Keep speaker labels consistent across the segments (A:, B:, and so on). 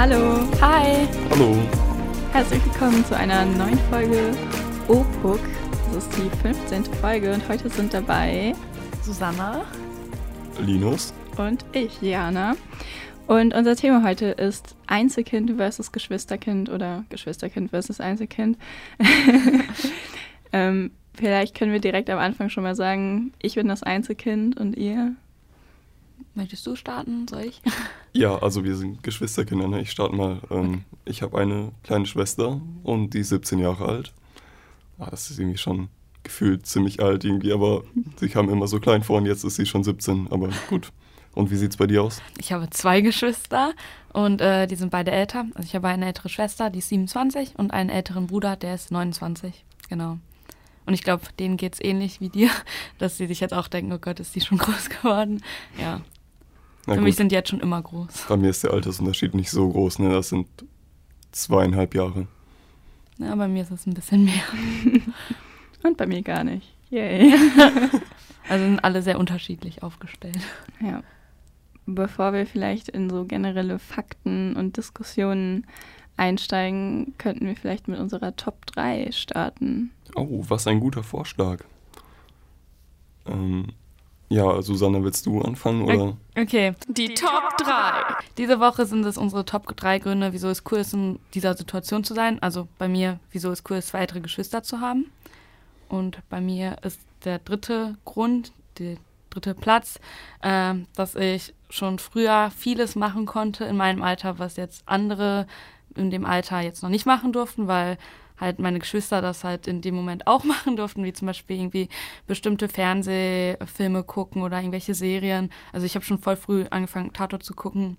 A: Hallo.
B: Hi.
C: Hallo.
A: Herzlich willkommen zu einer neuen Folge OPUK. Das ist die 15. Folge und heute sind dabei
B: Susanna.
C: Linus.
A: und ich, Jana. Und unser Thema heute ist Einzelkind versus Geschwisterkind oder Geschwisterkind versus Einzelkind. ähm, vielleicht können wir direkt am Anfang schon mal sagen, ich bin das Einzelkind und ihr.
B: Möchtest du starten? Soll ich?
C: Ja, also wir sind Geschwisterkinder. Ne? Ich starte mal. Ähm, Ich habe eine kleine Schwester und die ist 17 Jahre alt. Ah, das ist irgendwie schon gefühlt ziemlich alt irgendwie, aber sie kam immer so klein vor und jetzt ist sie schon 17. Aber gut. Und wie sieht's bei dir aus?
B: Ich habe zwei Geschwister und äh, die sind beide älter. Also ich habe eine ältere Schwester, die ist 27 und einen älteren Bruder, der ist 29. Genau. Und ich glaube, denen geht es ähnlich wie dir, dass sie sich jetzt auch denken, oh Gott, ist die schon groß geworden. Ja,
C: Na
B: für
C: gut,
B: mich sind die jetzt schon immer groß.
C: bei mir ist der Altersunterschied nicht so groß. Ne? Das sind zweieinhalb Jahre.
B: Ja, bei mir ist es ein bisschen mehr.
A: Und bei mir gar nicht. Yay.
B: Also sind alle sehr unterschiedlich aufgestellt.
A: Ja. Bevor wir vielleicht in so generelle Fakten und Diskussionen einsteigen, könnten wir vielleicht mit unserer Top 3 starten.
C: Oh, was ein guter Vorschlag. Ähm, ja, Susanne, willst du anfangen? Oder?
B: Okay, die Top 3. Diese Woche sind es unsere Top 3 Gründe, wieso es cool ist, in dieser Situation zu sein. Also bei mir, wieso es cool ist, zwei weitere Geschwister zu haben. Und bei mir ist der dritte Grund, der dritte Platz, äh, dass ich schon früher vieles machen konnte in meinem Alter, was jetzt andere in dem Alter jetzt noch nicht machen durften, weil halt meine Geschwister das halt in dem Moment auch machen durften, wie zum Beispiel irgendwie bestimmte Fernsehfilme gucken oder irgendwelche Serien. Also ich habe schon voll früh angefangen, Tatort zu gucken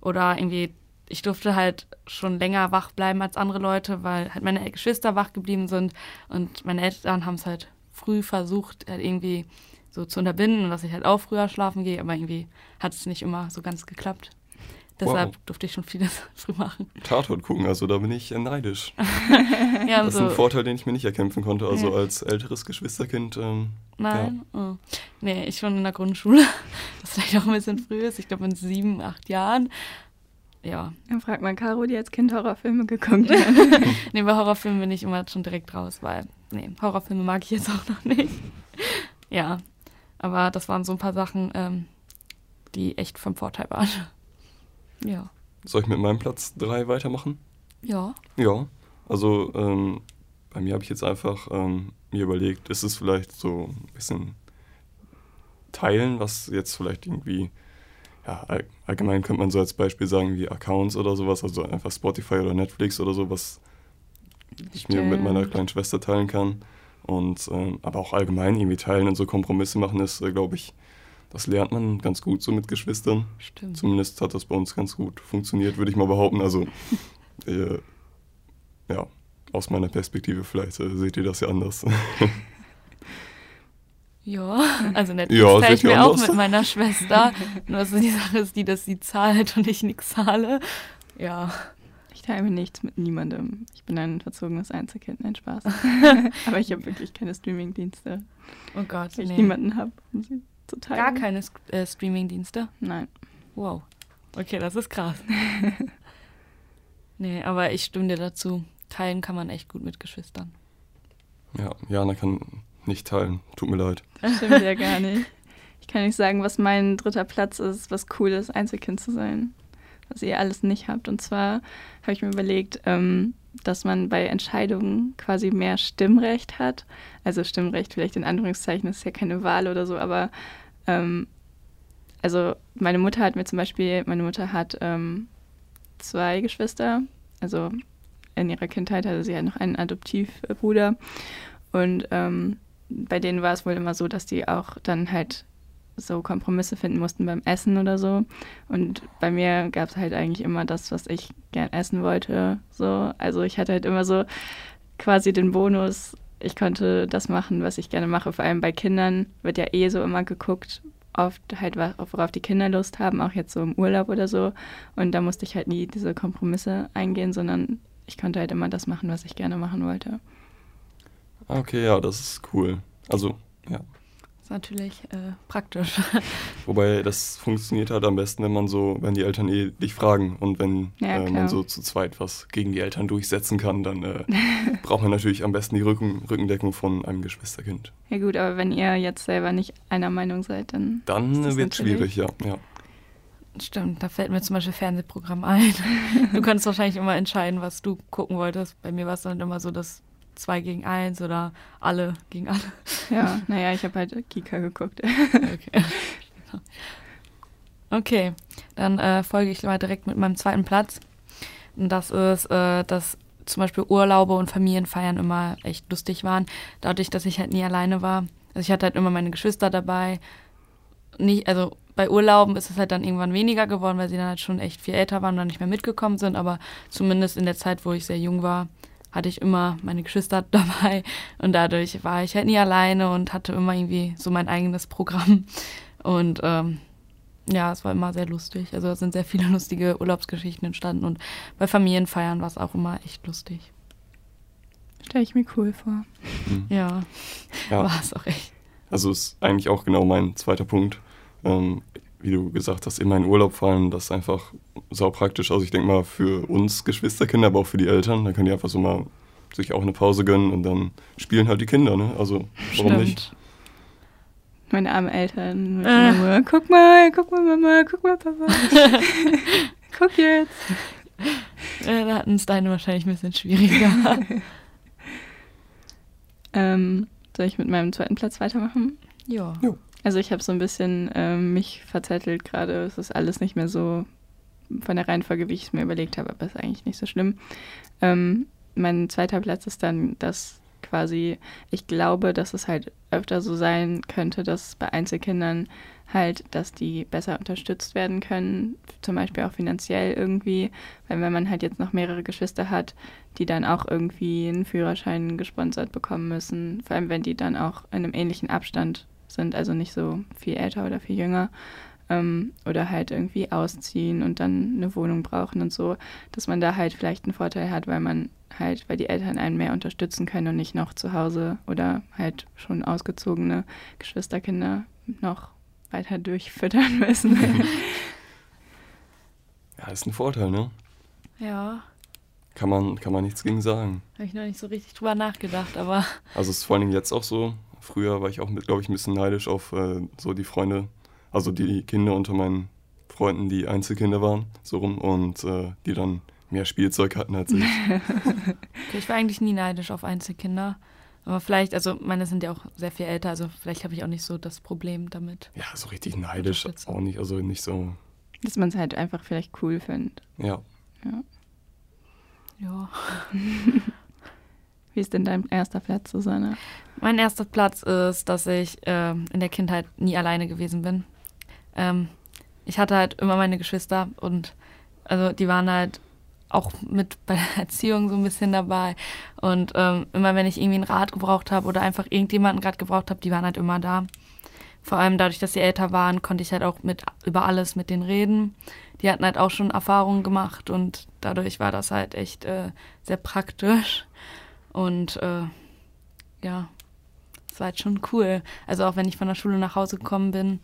B: oder irgendwie, ich durfte halt schon länger wach bleiben als andere Leute, weil halt meine Geschwister wach geblieben sind und meine Eltern haben es halt früh versucht, halt irgendwie so zu unterbinden dass ich halt auch früher schlafen gehe, aber irgendwie hat es nicht immer so ganz geklappt. Deshalb
C: Wow.
B: durfte ich schon vieles früh machen.
C: Tatort gucken, also da bin ich äh, neidisch.
B: Ja,
C: Das ist ein Vorteil, den ich mir nicht erkämpfen konnte. Also
B: Ja.
C: als älteres Geschwisterkind. Ähm,
B: Nein? Oh. Nee, ich schon in der Grundschule. Das vielleicht auch ein bisschen früh ist. Ich glaube in sieben, acht Jahren. Ja.
A: Dann fragt man Caro, die als Kind Horrorfilme geguckt hat.
B: Nee, bei Horrorfilmen bin ich immer schon direkt raus, weil, nee, Horrorfilme mag ich jetzt auch noch nicht. Ja. Aber das waren so ein paar Sachen, ähm, die echt vom Vorteil waren. Ja.
C: soll ich mit meinem Platz 3 weitermachen?
B: Ja.
C: Ja. Also ähm, bei mir habe ich jetzt einfach ähm, mir überlegt, ist es vielleicht so ein bisschen teilen, was jetzt vielleicht irgendwie, ja, all, allgemein könnte man so als Beispiel sagen wie Accounts oder sowas, also einfach Spotify oder Netflix oder so, was ich mir mit meiner
A: Stimmt.
C: kleinen Schwester teilen kann. Und ähm, aber auch allgemein irgendwie teilen und so Kompromisse machen ist, äh, glaube ich, das lernt man ganz gut so mit Geschwistern.
B: Stimmt.
C: Zumindest hat das bei uns ganz gut funktioniert, würde ich mal behaupten. Also, äh, ja, aus meiner Perspektive, vielleicht äh, seht ihr das ja anders.
B: Ja, also Netflix
C: Ja,
B: teile ich mir auch mit meiner Schwester. Nur dass die Sache ist die, dass sie zahlt und ich nichts zahle. Ja.
A: Ich teile mir nichts mit niemandem. Ich bin ein verzogenes Einzelkind, nein Spaß. Aber ich habe wirklich keine Streamingdienste,
B: Oh Gott,
A: weil ich
B: nee.
A: niemanden habe, zu teilen.
B: Gar keine äh, Streaming-Dienste.
A: Nein.
B: Wow. Okay, das ist krass. nee, aber ich stimme dir dazu. Teilen kann man echt gut mit Geschwistern.
C: ja, Jana kann nicht teilen, tut mir leid.
A: Das stimmt ja gar nicht. Ich kann nicht sagen, was mein dritter Platz ist, was cool ist, Einzelkind zu sein. Was ihr alles nicht habt. Und zwar habe ich mir überlegt, ähm, dass man bei Entscheidungen quasi mehr Stimmrecht hat. Also Stimmrecht vielleicht in Anführungszeichen, ist ja keine Wahl oder so, aber ähm, also meine Mutter hat mir zum Beispiel, meine Mutter hat ähm, zwei Geschwister, also in ihrer Kindheit hatte sie halt noch einen Adoptivbruder und ähm, bei denen war es wohl immer so, dass die auch dann halt so Kompromisse finden mussten beim Essen oder so. Und bei mir gab es halt eigentlich immer das, was ich gern essen wollte. So, also ich hatte halt immer so quasi den Bonus, ich konnte das machen, was ich gerne mache. Vor allem bei Kindern wird ja eh so immer geguckt, oft halt, worauf die Kinder Lust haben, auch jetzt so im Urlaub oder so. Und da musste ich halt nie diese Kompromisse eingehen, sondern ich konnte halt immer das machen, was ich gerne machen wollte.
C: Okay, ja, das ist cool. Also, ja.
B: Ist natürlich äh, praktisch.
C: Wobei das funktioniert halt am besten, wenn man so, wenn die Eltern eh dich fragen und wenn
A: Ja,
C: äh, man so zu zweit was gegen die Eltern durchsetzen kann, dann äh, braucht man natürlich am besten die Rücken, Rückendeckung von einem Geschwisterkind.
A: Ja gut, aber wenn ihr jetzt selber nicht einer Meinung seid, dann
C: Dann wird
A: natürlich-
C: schwierig, ja. ja.
B: Stimmt, da fällt mir zum Beispiel Fernsehprogramm ein. Du konntest wahrscheinlich immer entscheiden, was du gucken wolltest. Bei mir war es dann immer so, dass zwei gegen eins oder alle gegen alle.
A: ja, naja, ich habe halt Kika geguckt.
B: Okay, okay dann äh, folge ich mal direkt mit meinem zweiten Platz. Und das ist, äh, dass zum Beispiel Urlaube und Familienfeiern immer echt lustig waren. Dadurch, dass ich halt nie alleine war. Also ich hatte halt immer meine Geschwister dabei. Nicht, also bei Urlauben ist es halt dann irgendwann weniger geworden, weil sie dann halt schon echt viel älter waren und dann nicht mehr mitgekommen sind. Aber zumindest in der Zeit, wo ich sehr jung war, hatte ich immer meine Geschwister dabei. Und dadurch war ich halt nie alleine und hatte immer irgendwie so mein eigenes Programm. Und ähm, ja, es war immer sehr lustig. Also es sind sehr viele lustige Urlaubsgeschichten entstanden und bei Familienfeiern war es auch immer echt lustig.
A: Stelle ich mir cool vor.
C: Hm.
B: Ja,
C: ja.
B: war es auch echt.
C: Also ist eigentlich auch genau mein zweiter Punkt. Ähm, wie du gesagt hast, immer in Urlaub fahren, das ist einfach sau praktisch. Also ich denke mal für uns Geschwisterkinder, aber auch für die Eltern, da können die einfach so mal sich auch eine Pause gönnen und dann spielen halt die Kinder, ne? Also warum nicht?
A: Meine armen Eltern mit
B: Äh.
A: Mama, guck mal, guck mal, Mama, guck mal, Papa. guck jetzt.
B: Äh, da hatten es deine wahrscheinlich ein bisschen schwieriger.
A: Ähm, soll ich mit meinem zweiten Platz weitermachen?
B: ja.
A: Also ich habe so ein bisschen ähm, mich verzettelt gerade. Es ist alles nicht mehr so von der Reihenfolge, wie ich es mir überlegt habe, aber ist eigentlich nicht so schlimm. Ähm, mein zweiter Platz ist dann, dass quasi, ich glaube, dass es halt öfter so sein könnte, dass bei Einzelkindern halt, dass die besser unterstützt werden können, zum Beispiel auch finanziell irgendwie, weil wenn man halt jetzt noch mehrere Geschwister hat, die dann auch irgendwie einen Führerschein gesponsert bekommen müssen, vor allem wenn die dann auch in einem ähnlichen Abstand sind, also nicht so viel älter oder viel jünger, ähm, oder halt irgendwie ausziehen und dann eine Wohnung brauchen und so, dass man da halt vielleicht einen Vorteil hat, weil man halt, weil die Eltern einen mehr unterstützen können und nicht noch zu Hause oder halt schon ausgezogene Geschwisterkinder noch weiter durchfüttern müssen.
C: Ja, ist ein Vorteil, ne?
B: Ja,
C: Kann man, kann man nichts gegen sagen.
B: habe ich noch nicht so richtig drüber nachgedacht, aber
C: Also es ist vor allen Dingen jetzt auch so. Früher war ich auch, glaube ich, ein bisschen neidisch auf äh, so die Freunde, also die Kinder unter meinen Freunden, die Einzelkinder waren, so rum, und äh, die dann mehr Spielzeug hatten als ich.
B: okay, ich war eigentlich nie neidisch auf Einzelkinder. Aber vielleicht, also meine sind ja auch sehr viel älter, also vielleicht habe ich auch nicht so das Problem damit.
C: Ja, so richtig neidisch auch nicht, also nicht so,
A: dass man es halt einfach vielleicht cool findet.
C: ja.
B: Ja.
A: Wie ist denn dein erster Platz, Susanne?
B: Mein erster Platz ist, dass ich ähm, in der Kindheit nie alleine gewesen bin. Ähm, ich hatte halt immer meine Geschwister und also die waren halt auch mit bei der Erziehung so ein bisschen dabei. Und ähm, immer wenn ich irgendwie einen Rat gebraucht habe oder einfach irgendjemanden gerade gebraucht habe, die waren halt immer da. Vor allem dadurch, dass sie älter waren, konnte ich halt auch mit über alles mit denen reden. Die hatten halt auch schon Erfahrungen gemacht und dadurch war das halt echt äh, sehr praktisch. Und äh, ja, es war halt schon cool. Also auch wenn ich von der Schule nach Hause gekommen bin,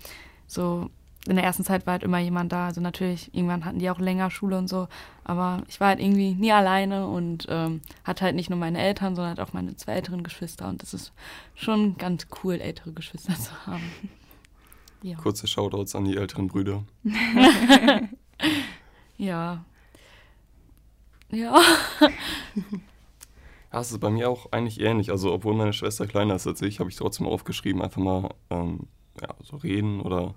B: so in der ersten Zeit war halt immer jemand da. Also natürlich, irgendwann hatten die auch länger Schule und so. Aber ich war halt irgendwie nie alleine und ähm, hatte halt nicht nur meine Eltern, sondern halt auch meine zwei älteren Geschwister. Und das ist schon ganz cool, ältere Geschwister zu haben. Ja.
C: Kurze Shoutouts an die älteren Brüder.
B: Ja. Ja.
C: Ja, es ist bei mir auch eigentlich ähnlich. Also, obwohl meine Schwester kleiner ist als ich, habe ich trotzdem aufgeschrieben, einfach mal ähm, ja, so reden oder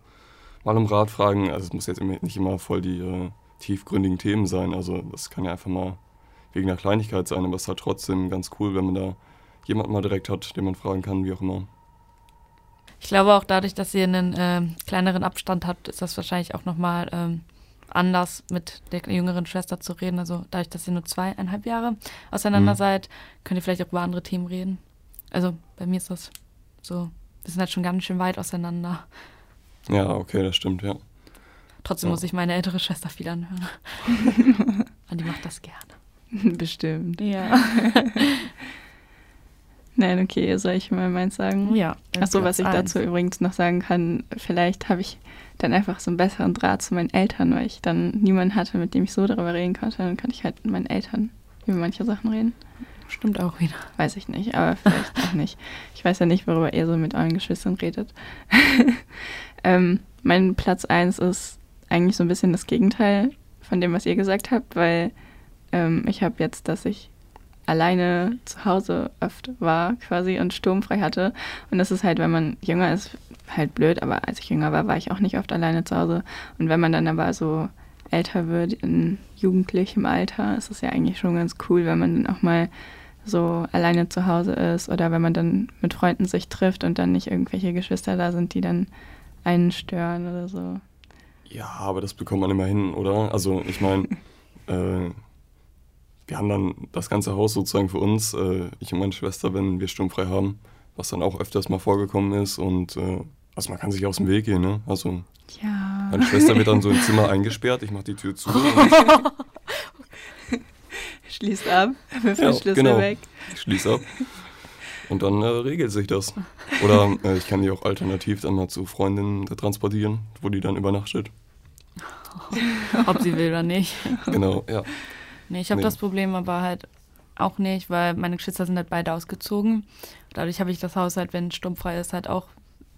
C: mal um Rat fragen. Also, es muss jetzt nicht immer voll die äh, tiefgründigen Themen sein. Also, das kann ja einfach mal wegen einer Kleinigkeit sein, aber es ist halt trotzdem ganz cool, wenn man da jemanden mal direkt hat, den man fragen kann, wie auch immer.
B: Ich glaube auch dadurch, dass ihr einen ähm, kleineren Abstand habt, ist das wahrscheinlich auch nochmal ähm, anders mit der jüngeren Schwester zu reden. Also dadurch, dass ihr nur zweieinhalb Jahre auseinander
C: Mhm.
B: seid, könnt ihr vielleicht auch über andere Themen reden. Also bei mir ist das so, wir sind halt schon ganz schön weit auseinander.
C: Ja, okay, das stimmt, ja.
B: Trotzdem
C: Ja.
B: muss ich meine ältere Schwester viel anhören. Und die macht das gerne.
A: Bestimmt.
B: Ja.
A: Nein, okay, soll ich mal meins sagen?
B: Ja.
A: Achso, was ich
B: eins.
A: dazu übrigens noch sagen kann, vielleicht habe ich dann einfach so einen besseren Draht zu meinen Eltern, weil ich dann niemanden hatte, mit dem ich so darüber reden konnte. Dann konnte ich halt mit meinen Eltern über manche Sachen reden.
B: Stimmt auch wieder.
A: Weiß ich nicht, aber vielleicht auch nicht. Ich weiß ja nicht, worüber ihr so mit euren Geschwistern redet. ähm, mein Platz 1 ist eigentlich so ein bisschen das Gegenteil von dem, was ihr gesagt habt, weil ähm, ich habe jetzt, dass ich alleine zu Hause oft war quasi und sturmfrei hatte. Und das ist halt, wenn man jünger ist, halt blöd, aber als ich jünger war, war ich auch nicht oft alleine zu Hause. Und wenn man dann aber so älter wird, in jugendlichem Alter, ist es ja eigentlich schon ganz cool, wenn man dann auch mal so alleine zu Hause ist oder wenn man dann mit Freunden sich trifft und dann nicht irgendwelche Geschwister da sind, die dann einen stören oder so.
C: Ja, aber das bekommt man immer hin, oder? Also ich meine, äh, wir haben dann das ganze Haus sozusagen für uns, äh, ich und meine Schwester, wenn wir sturmfrei haben, was dann auch öfters mal vorgekommen ist und äh, also man kann sich aus dem Weg gehen, ne? Also
A: Ja.
C: meine Schwester wird dann so im Zimmer eingesperrt, ich mache die Tür zu und
A: Schließt ab, wirft
C: Ja,
A: den Schlüssel
C: genau.
A: weg.
C: ich schließe ab. Und dann äh, regelt sich das. Oder äh, ich kann die auch alternativ dann mal zu Freundinnen transportieren, wo die dann übernachtet.
B: Ob sie will oder nicht.
C: Genau, ja.
B: Nee, ich habe
C: Nee.
B: das Problem aber halt auch nicht, weil meine Geschwister sind halt beide ausgezogen. Dadurch habe ich das Haus halt, wenn sturmfrei ist, halt auch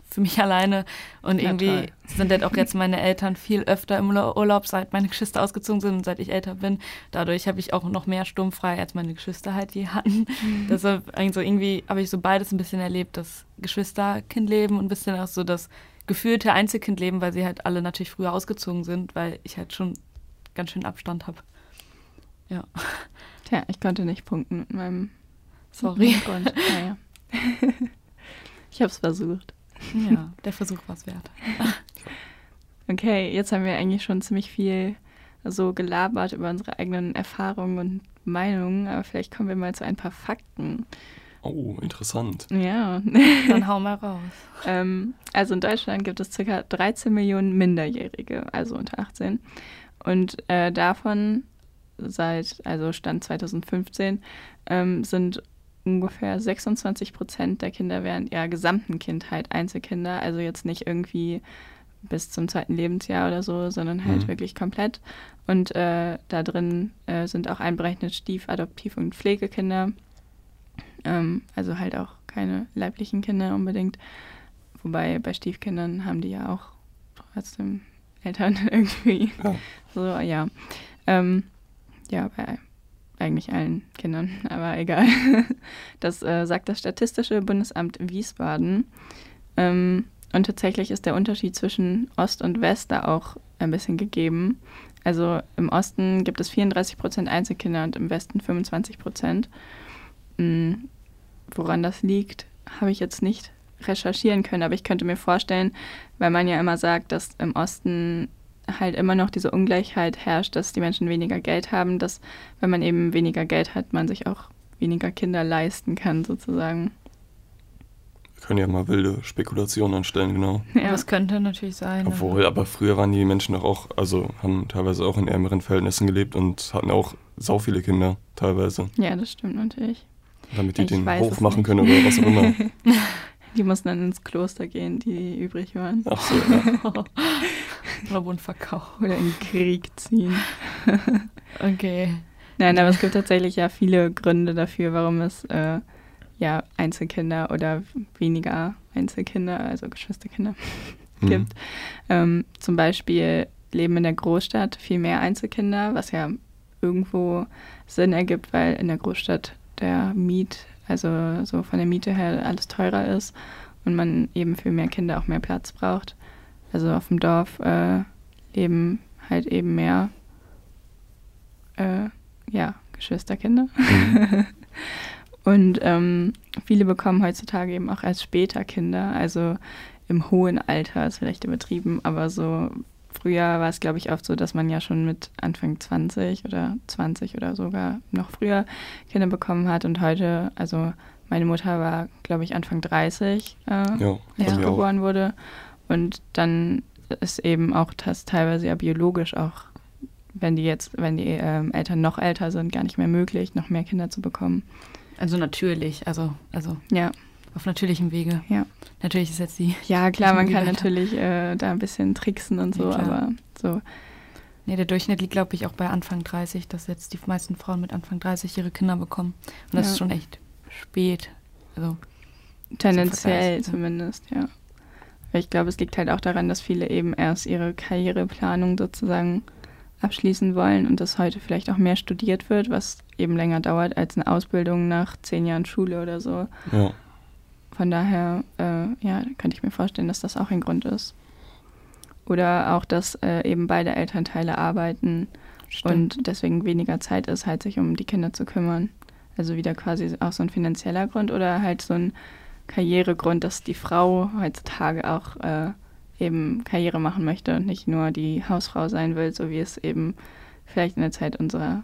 B: für mich alleine. Und
A: Ja,
B: irgendwie
A: toll.
B: sind halt auch jetzt meine Eltern viel öfter im Ur- Urlaub, seit meine Geschwister ausgezogen sind und seit ich älter bin. Dadurch habe ich auch noch mehr sturmfrei, als meine Geschwister halt je hatten. Deshalb also irgendwie habe ich so beides ein bisschen erlebt, das Geschwisterkindleben und ein bisschen auch so das gefühlte Einzelkindleben, weil sie halt alle natürlich früher ausgezogen sind, weil ich halt schon ganz schön Abstand habe. Ja.
A: Tja, ich konnte nicht punkten mit meinem
B: Sorry.
A: Grund. Naja. ich habe es versucht.
B: Ja, der Versuch war es wert.
A: Okay, jetzt haben wir eigentlich schon ziemlich viel so gelabert über unsere eigenen Erfahrungen und Meinungen, aber vielleicht kommen wir mal zu ein paar Fakten.
C: Oh, interessant.
A: Ja.
B: Dann hau mal raus.
A: ähm, also in Deutschland gibt es ca. 13 Millionen Minderjährige, also unter 18. Und äh, davon seit, also Stand 2015, ähm, sind ungefähr 26 Prozent der Kinder während ihrer gesamten Kindheit Einzelkinder, also jetzt nicht irgendwie bis zum zweiten Lebensjahr oder so, sondern halt
C: Mhm.
A: wirklich komplett. Und äh, da drin äh, sind auch einberechnet Stief-, Adoptiv- und Pflegekinder. Ähm, also halt auch keine leiblichen Kinder unbedingt. Wobei bei Stiefkindern haben die ja auch trotzdem Eltern irgendwie.
C: Ja.
A: So, ja. Ähm, ja, bei eigentlich allen Kindern, aber egal. Das äh, sagt das Statistische Bundesamt Wiesbaden. Ähm, und tatsächlich ist der Unterschied zwischen Ost und West da auch ein bisschen gegeben. Also im Osten gibt es 34 Prozent Einzelkinder und im Westen 25 Prozent. Mm, Woran das liegt, habe ich jetzt nicht recherchieren können, aber ich könnte mir vorstellen, weil man ja immer sagt, dass im Osten halt immer noch diese Ungleichheit herrscht, dass die Menschen weniger Geld haben, dass wenn man eben weniger Geld hat, man sich auch weniger Kinder leisten kann, sozusagen.
C: Wir können ja mal wilde Spekulationen anstellen, genau.
A: Ja,
B: Das könnte natürlich sein.
C: Obwohl, aber früher waren die Menschen doch auch, also haben teilweise auch in ärmeren Verhältnissen gelebt und hatten auch sau viele Kinder, teilweise.
A: ja das stimmt natürlich.
C: Damit die
A: Ich
C: den Hof machen
A: nicht.
C: können oder was auch immer.
A: Die mussten dann ins Kloster gehen, die übrig waren.
C: Ach so, ja.
B: Oder wurden verkauft.
A: Oder in den Krieg ziehen.
B: Okay.
A: Nein, aber es gibt tatsächlich ja viele Gründe dafür, warum es äh, ja Einzelkinder oder weniger Einzelkinder, also Geschwisterkinder,
C: Hm.
A: gibt. Ähm, zum Beispiel leben in der Großstadt viel mehr Einzelkinder, was ja irgendwo Sinn ergibt, weil in der Großstadt der Miet, also so von der Miete her alles teurer ist und man eben für mehr Kinder auch mehr Platz braucht. Also auf dem Dorf äh, leben halt eben mehr äh, ja, Geschwisterkinder.
C: Mhm.
A: Und ähm, viele bekommen heutzutage eben auch erst später Kinder, also im hohen Alter, ist vielleicht übertrieben, aber so früher war es, glaube ich, oft so, dass man ja schon mit Anfang 20 oder 20 oder sogar noch früher Kinder bekommen hat. Und heute, also meine Mutter war, glaube ich, Anfang 30, äh,
C: Ja,
A: als
C: mir auch.
A: geboren wurde. Und dann ist eben auch das teilweise ja biologisch auch, wenn die jetzt, wenn die ähm, Eltern noch älter sind, gar nicht mehr möglich, noch mehr Kinder zu bekommen.
B: Also natürlich, also, also
A: Ja,
B: auf natürlichem Wege.
A: ja.
B: Natürlich ist jetzt die.
A: Ja, klar, man kann natürlich äh, da ein bisschen tricksen und so,
B: Ja,
A: aber so,
B: Nee, der Durchschnitt liegt, glaube ich, auch bei Anfang 30, dass jetzt die meisten Frauen mit Anfang 30 ihre Kinder bekommen. Und das
A: Ja.
B: ist schon echt spät. Also,
A: tendenziell zumindest, ja. Weil Ich glaube, es liegt halt auch daran, dass viele eben erst ihre Karriereplanung sozusagen abschließen wollen und dass heute vielleicht auch mehr studiert wird, was eben länger dauert als eine Ausbildung nach zehn Jahren Schule oder so.
C: Ja.
A: Von daher, äh, ja, könnte ich mir vorstellen, dass das auch ein Grund ist. Oder auch, dass äh, eben beide Elternteile arbeiten
B: stimmt.
A: und deswegen weniger Zeit ist, halt sich um die Kinder zu kümmern. Also wieder quasi auch so ein finanzieller Grund oder halt so ein Karrieregrund, dass die Frau heutzutage auch äh, eben Karriere machen möchte und nicht nur die Hausfrau sein will, so wie es eben vielleicht in der Zeit unserer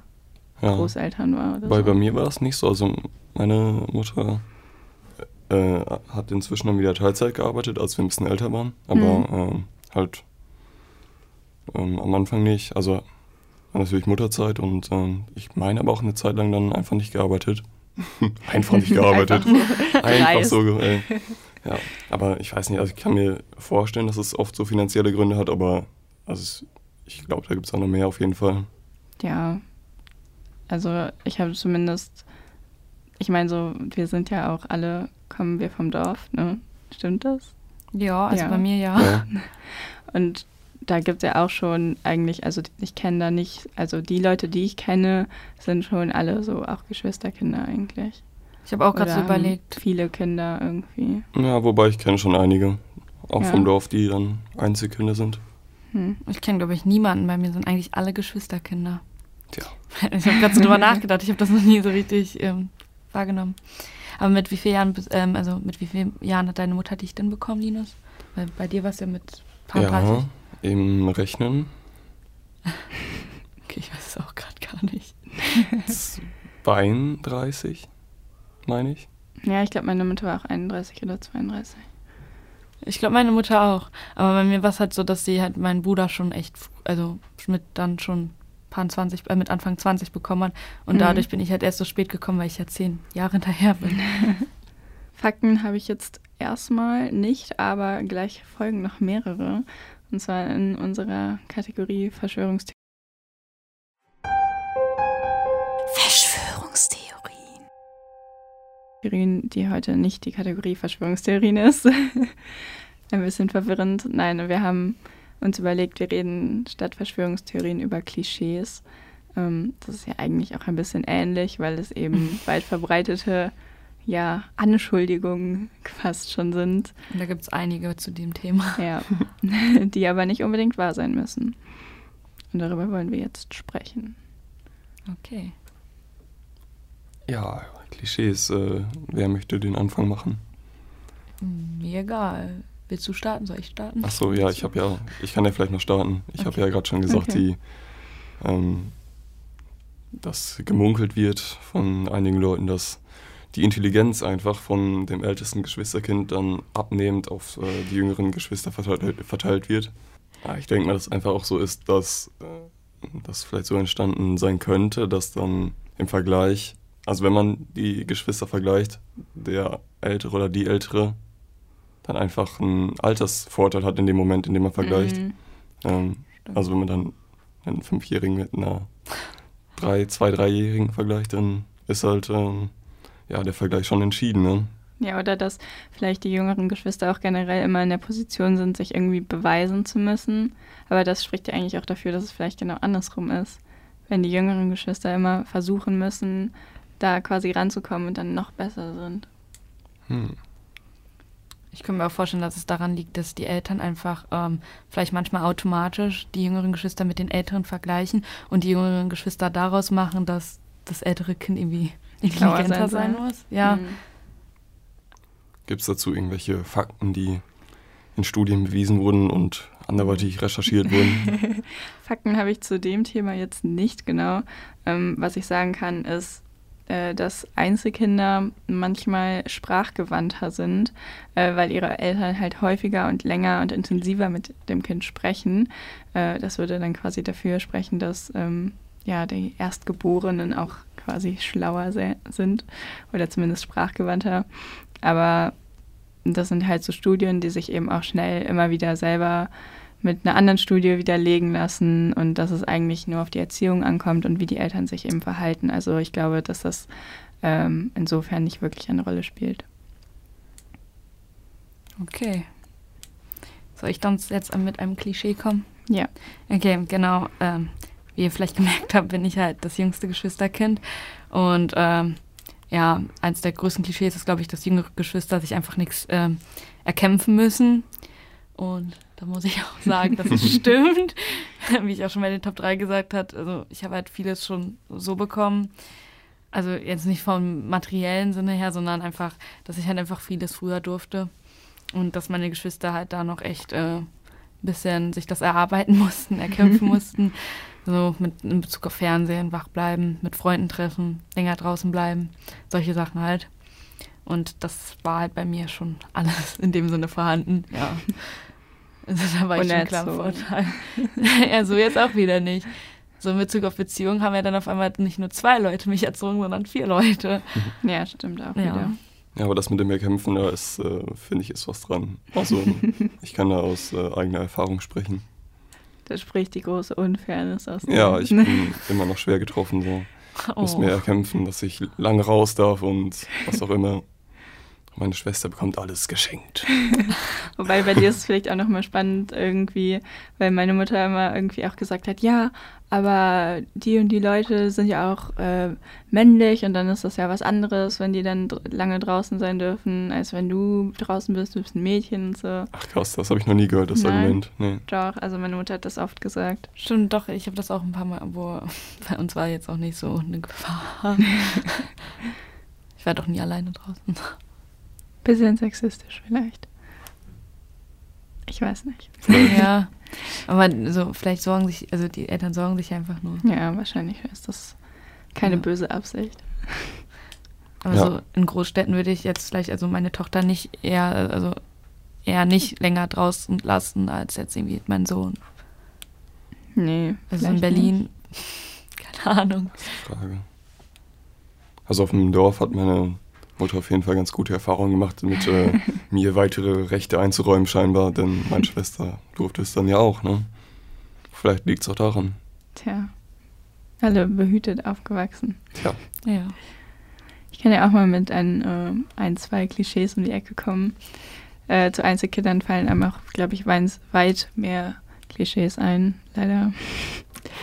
C: ja.
A: Großeltern war. Oder
C: Weil
A: so.
C: bei mir war das nicht so. Also meine Mutter äh, hat inzwischen dann wieder Teilzeit gearbeitet, als wir ein bisschen älter waren. Aber ähm, halt ähm, am Anfang nicht. Also war natürlich Mutterzeit und ähm, ich meine aber auch eine Zeit lang dann einfach nicht gearbeitet. einfach nicht gearbeitet.
A: Einfach
C: Einfach so. Äh, ja, aber ich weiß nicht, also ich kann mir vorstellen, dass es oft so finanzielle Gründe hat, aber also ich glaube, da gibt es auch noch mehr auf jeden Fall.
A: Ja, also ich habe zumindest, ich meine so, wir sind ja auch alle, kommen wir vom Dorf, ne? Stimmt das?
B: ja, also
A: Ja.
B: bei mir ja.
C: Ja,
A: Und da gibt es ja auch schon eigentlich, also ich kenne da nicht, also die Leute, die ich kenne, sind schon alle so auch Geschwisterkinder eigentlich.
B: Ich habe auch gerade so überlegt.
A: Viele Kinder irgendwie.
C: ja wobei ich kenne schon einige, auch
A: Ja.
C: vom Dorf, die dann Einzelkinder sind.
A: Hm.
B: Ich kenne, glaube ich, niemanden. Bei mir sind eigentlich alle Geschwisterkinder.
C: Tja.
B: Ich habe gerade so drüber nachgedacht. Ich habe das noch nie so richtig ähm, wahrgenommen. Aber mit wie vielen Jahren, ähm, also mit wie vielen Jahren hat deine Mutter dich denn bekommen, Linus? Weil bei dir war es ja mit paar
C: Ja,
B: 30.
C: im Rechnen
B: Okay, ich weiß es auch gerade gar nicht.
C: 32, meine ich.
A: Ja, ich glaube, meine Mutter war auch 31 oder 32.
B: Ich glaube, meine Mutter auch. Aber bei mir war es halt so, dass sie halt meinen Bruder schon echt, also mit dann schon paar 20, äh, mit Anfang 20 bekommen hat. Und
A: Mhm.
B: dadurch bin ich halt erst so spät gekommen, weil ich ja zehn Jahre hinterher bin.
A: Fakten habe ich jetzt erstmal nicht, aber gleich folgen noch mehrere. Und zwar in unserer Kategorie Verschwörungstheorien.
D: Verschwörungstheorien.
A: Theorien, die heute nicht die Kategorie Verschwörungstheorien ist. Ein bisschen verwirrend. Nein, wir haben uns überlegt, wir reden statt Verschwörungstheorien über Klischees. Ähm, das ist ja eigentlich auch ein bisschen ähnlich, weil es eben weit verbreitete ja, Anschuldigungen fast schon sind,
B: Und da gibt es einige zu dem Thema.
A: ja, die aber nicht unbedingt wahr sein müssen. Und darüber wollen wir jetzt sprechen.
B: Okay.
C: Ja, Klischees. Äh, wer möchte den Anfang machen?
B: Mir egal. Willst du starten? Soll ich starten?
C: Ach so, ja, ich habe ja, ich kann ja vielleicht noch starten. Ich habe
B: Okay.
C: ja gerade schon gesagt,
A: Okay.
C: die, ähm, dass gemunkelt wird von einigen Leuten, dass die Intelligenz einfach von dem ältesten Geschwisterkind dann abnehmend auf äh, die jüngeren Geschwister verteilt, verteilt wird. Ja, ich denke mal, dass es einfach auch so ist, dass äh, das vielleicht so entstanden sein könnte, dass dann im Vergleich, also wenn man die Geschwister vergleicht, der Ältere oder die Ältere dann einfach einen Altersvorteil hat in dem Moment, in dem man vergleicht.
A: Mhm.
C: Ähm, also wenn man dann einen Fünfjährigen mit einer drei, zwei, dreijährigen vergleicht, dann ist halt ähm, ja der Vergleich schon entschieden. Ne?
A: Ja, oder dass vielleicht die jüngeren Geschwister auch generell immer in der Position sind, sich irgendwie beweisen zu müssen. Aber das spricht ja eigentlich auch dafür, dass es vielleicht genau andersrum ist. Wenn die jüngeren Geschwister immer versuchen müssen, da quasi ranzukommen und dann noch besser sind.
C: Hm.
B: Ich kann mir auch vorstellen, dass es daran liegt, dass die Eltern einfach ähm, vielleicht manchmal automatisch die jüngeren Geschwister mit den älteren vergleichen und die jüngeren Geschwister daraus machen, dass das ältere Kind irgendwie intelligenter
A: sein
B: sein muss. Ja.
A: Mhm.
C: Gibt es dazu irgendwelche Fakten, die in Studien bewiesen wurden und anderweitig recherchiert wurden?
A: Fakten habe ich zu dem Thema jetzt nicht genau. Ähm, was ich sagen kann, ist, äh, dass Einzelkinder manchmal sprachgewandter sind, äh, weil ihre Eltern halt häufiger und länger und intensiver mit dem Kind sprechen. Äh, das würde dann quasi dafür sprechen, dass ähm, ja, die Erstgeborenen auch quasi schlauer sind oder zumindest sprachgewandter. Aber das sind halt so Studien, die sich eben auch schnell immer wieder selber mit einer anderen Studie widerlegen lassen und dass es eigentlich nur auf die Erziehung ankommt und wie die Eltern sich eben verhalten. Also ich glaube, dass das ähm, insofern nicht wirklich eine Rolle spielt.
B: Okay. Soll ich dann jetzt mit einem Klischee kommen?
A: Ja.
B: Okay, genau. Ähm, wie ihr vielleicht gemerkt habt, bin ich halt das jüngste Geschwisterkind. Und ähm, ja, eins der größten Klischees ist, glaube ich, dass jüngere Geschwister sich einfach nichts ähm, erkämpfen müssen. Und da muss ich auch sagen, dass es stimmt. Wie ich auch schon bei den Top 3 gesagt habe. Also ich habe halt vieles schon so bekommen. Also jetzt nicht vom materiellen Sinne her, sondern einfach, dass ich halt einfach vieles früher durfte. Und dass meine Geschwister halt da noch echt äh, ein bisschen sich das erarbeiten mussten, erkämpfen mussten. So mit in Bezug auf Fernsehen, wach bleiben, mit Freunden treffen, länger draußen bleiben, solche Sachen halt. Und das war halt bei mir schon alles in dem Sinne vorhanden. Ja. Also da war ich schon klar im Vorteil. ja, so jetzt auch wieder nicht. So in Bezug auf Beziehungen haben ja dann auf einmal nicht nur zwei Leute mich erzogen, sondern vier Leute.
A: Ja, stimmt auch ja. wieder.
C: Ja, aber das mit dem Erkämpfen, da ist, äh, finde ich, ist was dran. Also ich kann da aus äh, eigener Erfahrung sprechen.
A: Da spricht die große Unfairness aus.
C: Ja, ich bin immer noch schwer getroffen. So. Ich muss mir oh. erkämpfen, dass ich lange raus darf und was auch immer. Meine Schwester bekommt alles geschenkt.
A: Wobei bei dir ist es vielleicht auch nochmal spannend irgendwie, weil meine Mutter immer irgendwie auch gesagt hat, ja, aber die und die Leute sind ja auch äh, männlich und dann ist das ja was anderes, wenn die dann lange draußen sein dürfen, als wenn du draußen bist, du bist ein Mädchen und so.
C: Ach krass, das habe ich noch nie gehört, das Nein, Argument. Nee.
A: Doch, also meine Mutter hat das oft gesagt.
B: Stimmt, doch, ich habe das auch ein paar Mal, wo bei uns war jetzt auch nicht so eine Gefahr. ich war doch nie alleine draußen.
A: Bisschen sexistisch vielleicht. Ich weiß nicht.
B: Ja. Aber so, vielleicht sorgen sich, also die Eltern sorgen sich einfach nur.
A: Ja, wahrscheinlich ist das keine ja. böse Absicht.
B: Aber ja. so in Großstädten würde ich jetzt vielleicht, also meine Tochter nicht eher, also eher nicht länger draußen lassen als jetzt irgendwie mein Sohn.
A: Nee.
B: Also in Berlin, nicht. keine Ahnung.
C: Frage. Also auf dem Dorf hat meine Mutter auf jeden Fall ganz gute Erfahrungen gemacht, mit äh, mir weitere Rechte einzuräumen scheinbar, denn meine Schwester durfte es dann ja auch. Ne? Vielleicht liegt es auch daran.
A: Tja, alle behütet aufgewachsen.
C: Tja.
B: Ja.
A: Ich kann ja auch mal mit ein, äh, ein zwei Klischees um die Ecke kommen. Äh, zu Einzelkindern fallen einem auch, glaube ich, weit mehr Klischees ein, leider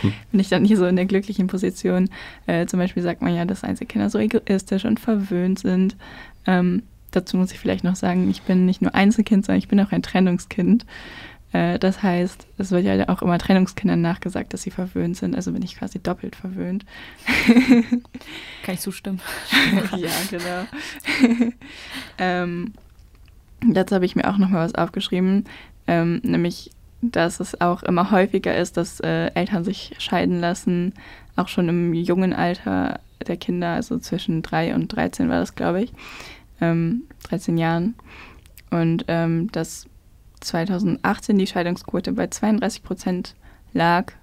A: hm. bin ich dann nicht so in der glücklichen Position. Äh, zum Beispiel sagt man ja, dass Einzelkinder so egoistisch und verwöhnt sind. Ähm, dazu muss ich vielleicht noch sagen, ich bin nicht nur Einzelkind, sondern ich bin auch ein Trennungskind. Äh, das heißt, es wird ja auch immer Trennungskindern nachgesagt, dass sie verwöhnt sind. Also bin ich quasi doppelt verwöhnt.
B: Kann ich zustimmen.
A: ja, genau. ähm, dazu habe ich mir auch noch mal was aufgeschrieben, ähm, nämlich dass es auch immer häufiger ist, dass äh, Eltern sich scheiden lassen, auch schon im jungen Alter der Kinder, also zwischen 3 und 13 war das, glaube ich, ähm, 13 Jahren. Und ähm, dass 2018 die Scheidungsquote bei 32 Prozent lag,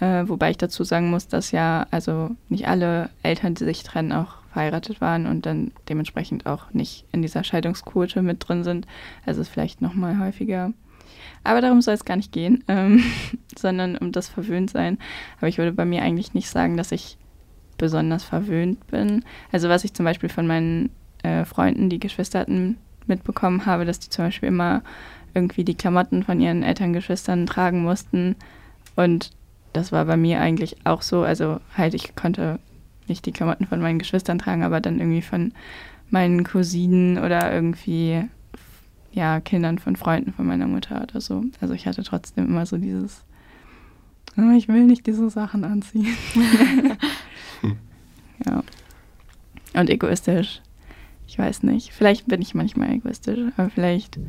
A: äh, wobei ich dazu sagen muss, dass ja also nicht alle Eltern, die sich trennen, auch verheiratet waren und dann dementsprechend auch nicht in dieser Scheidungsquote mit drin sind. Also ist vielleicht noch mal häufiger. Aber darum soll es gar nicht gehen, ähm, sondern um das Verwöhntsein. Aber ich würde bei mir eigentlich nicht sagen, dass ich besonders verwöhnt bin. Also was ich zum Beispiel von meinen äh, Freunden, die Geschwister hatten, mitbekommen habe, dass die zum Beispiel immer irgendwie die Klamotten von ihren Elterngeschwistern tragen mussten. Und das war bei mir eigentlich auch so. Also halt, ich konnte nicht die Klamotten von meinen Geschwistern tragen, aber dann irgendwie von meinen Cousinen oder irgendwie ja, Kindern von Freunden von meiner Mutter oder so. Also ich hatte trotzdem immer so dieses, oh, ich will nicht diese Sachen anziehen. ja. Und egoistisch. Ich weiß nicht. Vielleicht bin ich manchmal egoistisch, aber vielleicht.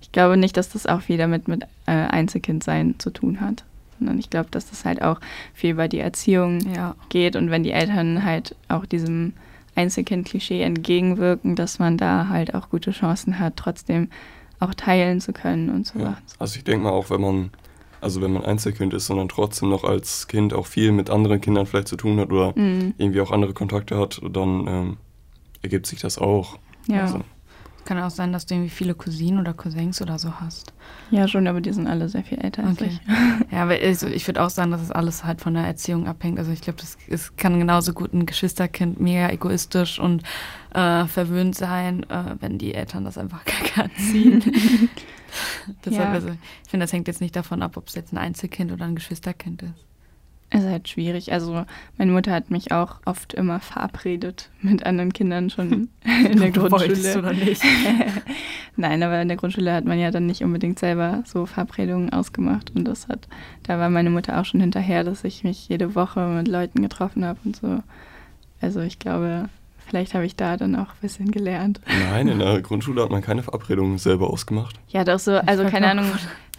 A: Ich glaube nicht, dass das auch wieder mit, mit äh, Einzelkindsein zu tun hat. Sondern ich glaube, dass das halt auch viel über die Erziehung ja. geht und wenn die Eltern halt auch diesem Einzelkind-Klischee entgegenwirken, dass man da halt auch gute Chancen hat, trotzdem auch teilen zu können und so
C: ja. Also ich denke mal auch, wenn man also wenn man Einzelkind ist dann trotzdem noch als Kind auch viel mit anderen Kindern vielleicht zu tun hat oder
A: Mhm.
C: irgendwie auch andere Kontakte hat, dann ähm, ergibt sich das auch.
A: Ja.
C: Also,
B: Kann auch sein, dass du irgendwie viele Cousinen oder Cousins oder so hast.
A: ja, schon, aber die sind alle sehr viel älter als
B: Okay.
A: ich.
B: Ja, aber also ich würde auch sagen, dass es alles halt von der Erziehung abhängt. Also ich glaube, das es kann genauso gut ein Geschwisterkind mega egoistisch und äh, verwöhnt sein, äh, wenn die Eltern das einfach gar nicht ziehen. Deshalb,
A: Ja.
B: also, ich finde, das hängt jetzt nicht davon ab, ob es jetzt ein Einzelkind oder ein Geschwisterkind ist.
A: Es ist halt schwierig. Also meine Mutter hat mich auch oft immer verabredet mit anderen Kindern schon in der Grundschule.
B: oder nicht?
A: Nein, aber in der Grundschule hat man ja dann nicht unbedingt selber so Verabredungen ausgemacht. Und das hat, da war meine Mutter auch schon hinterher, dass ich mich jede Woche mit Leuten getroffen habe und so. Also ich glaube, vielleicht habe ich da dann auch ein bisschen gelernt.
C: nein, in der Grundschule hat man keine Verabredungen selber ausgemacht.
A: Ja, doch so, also keine Ahnung,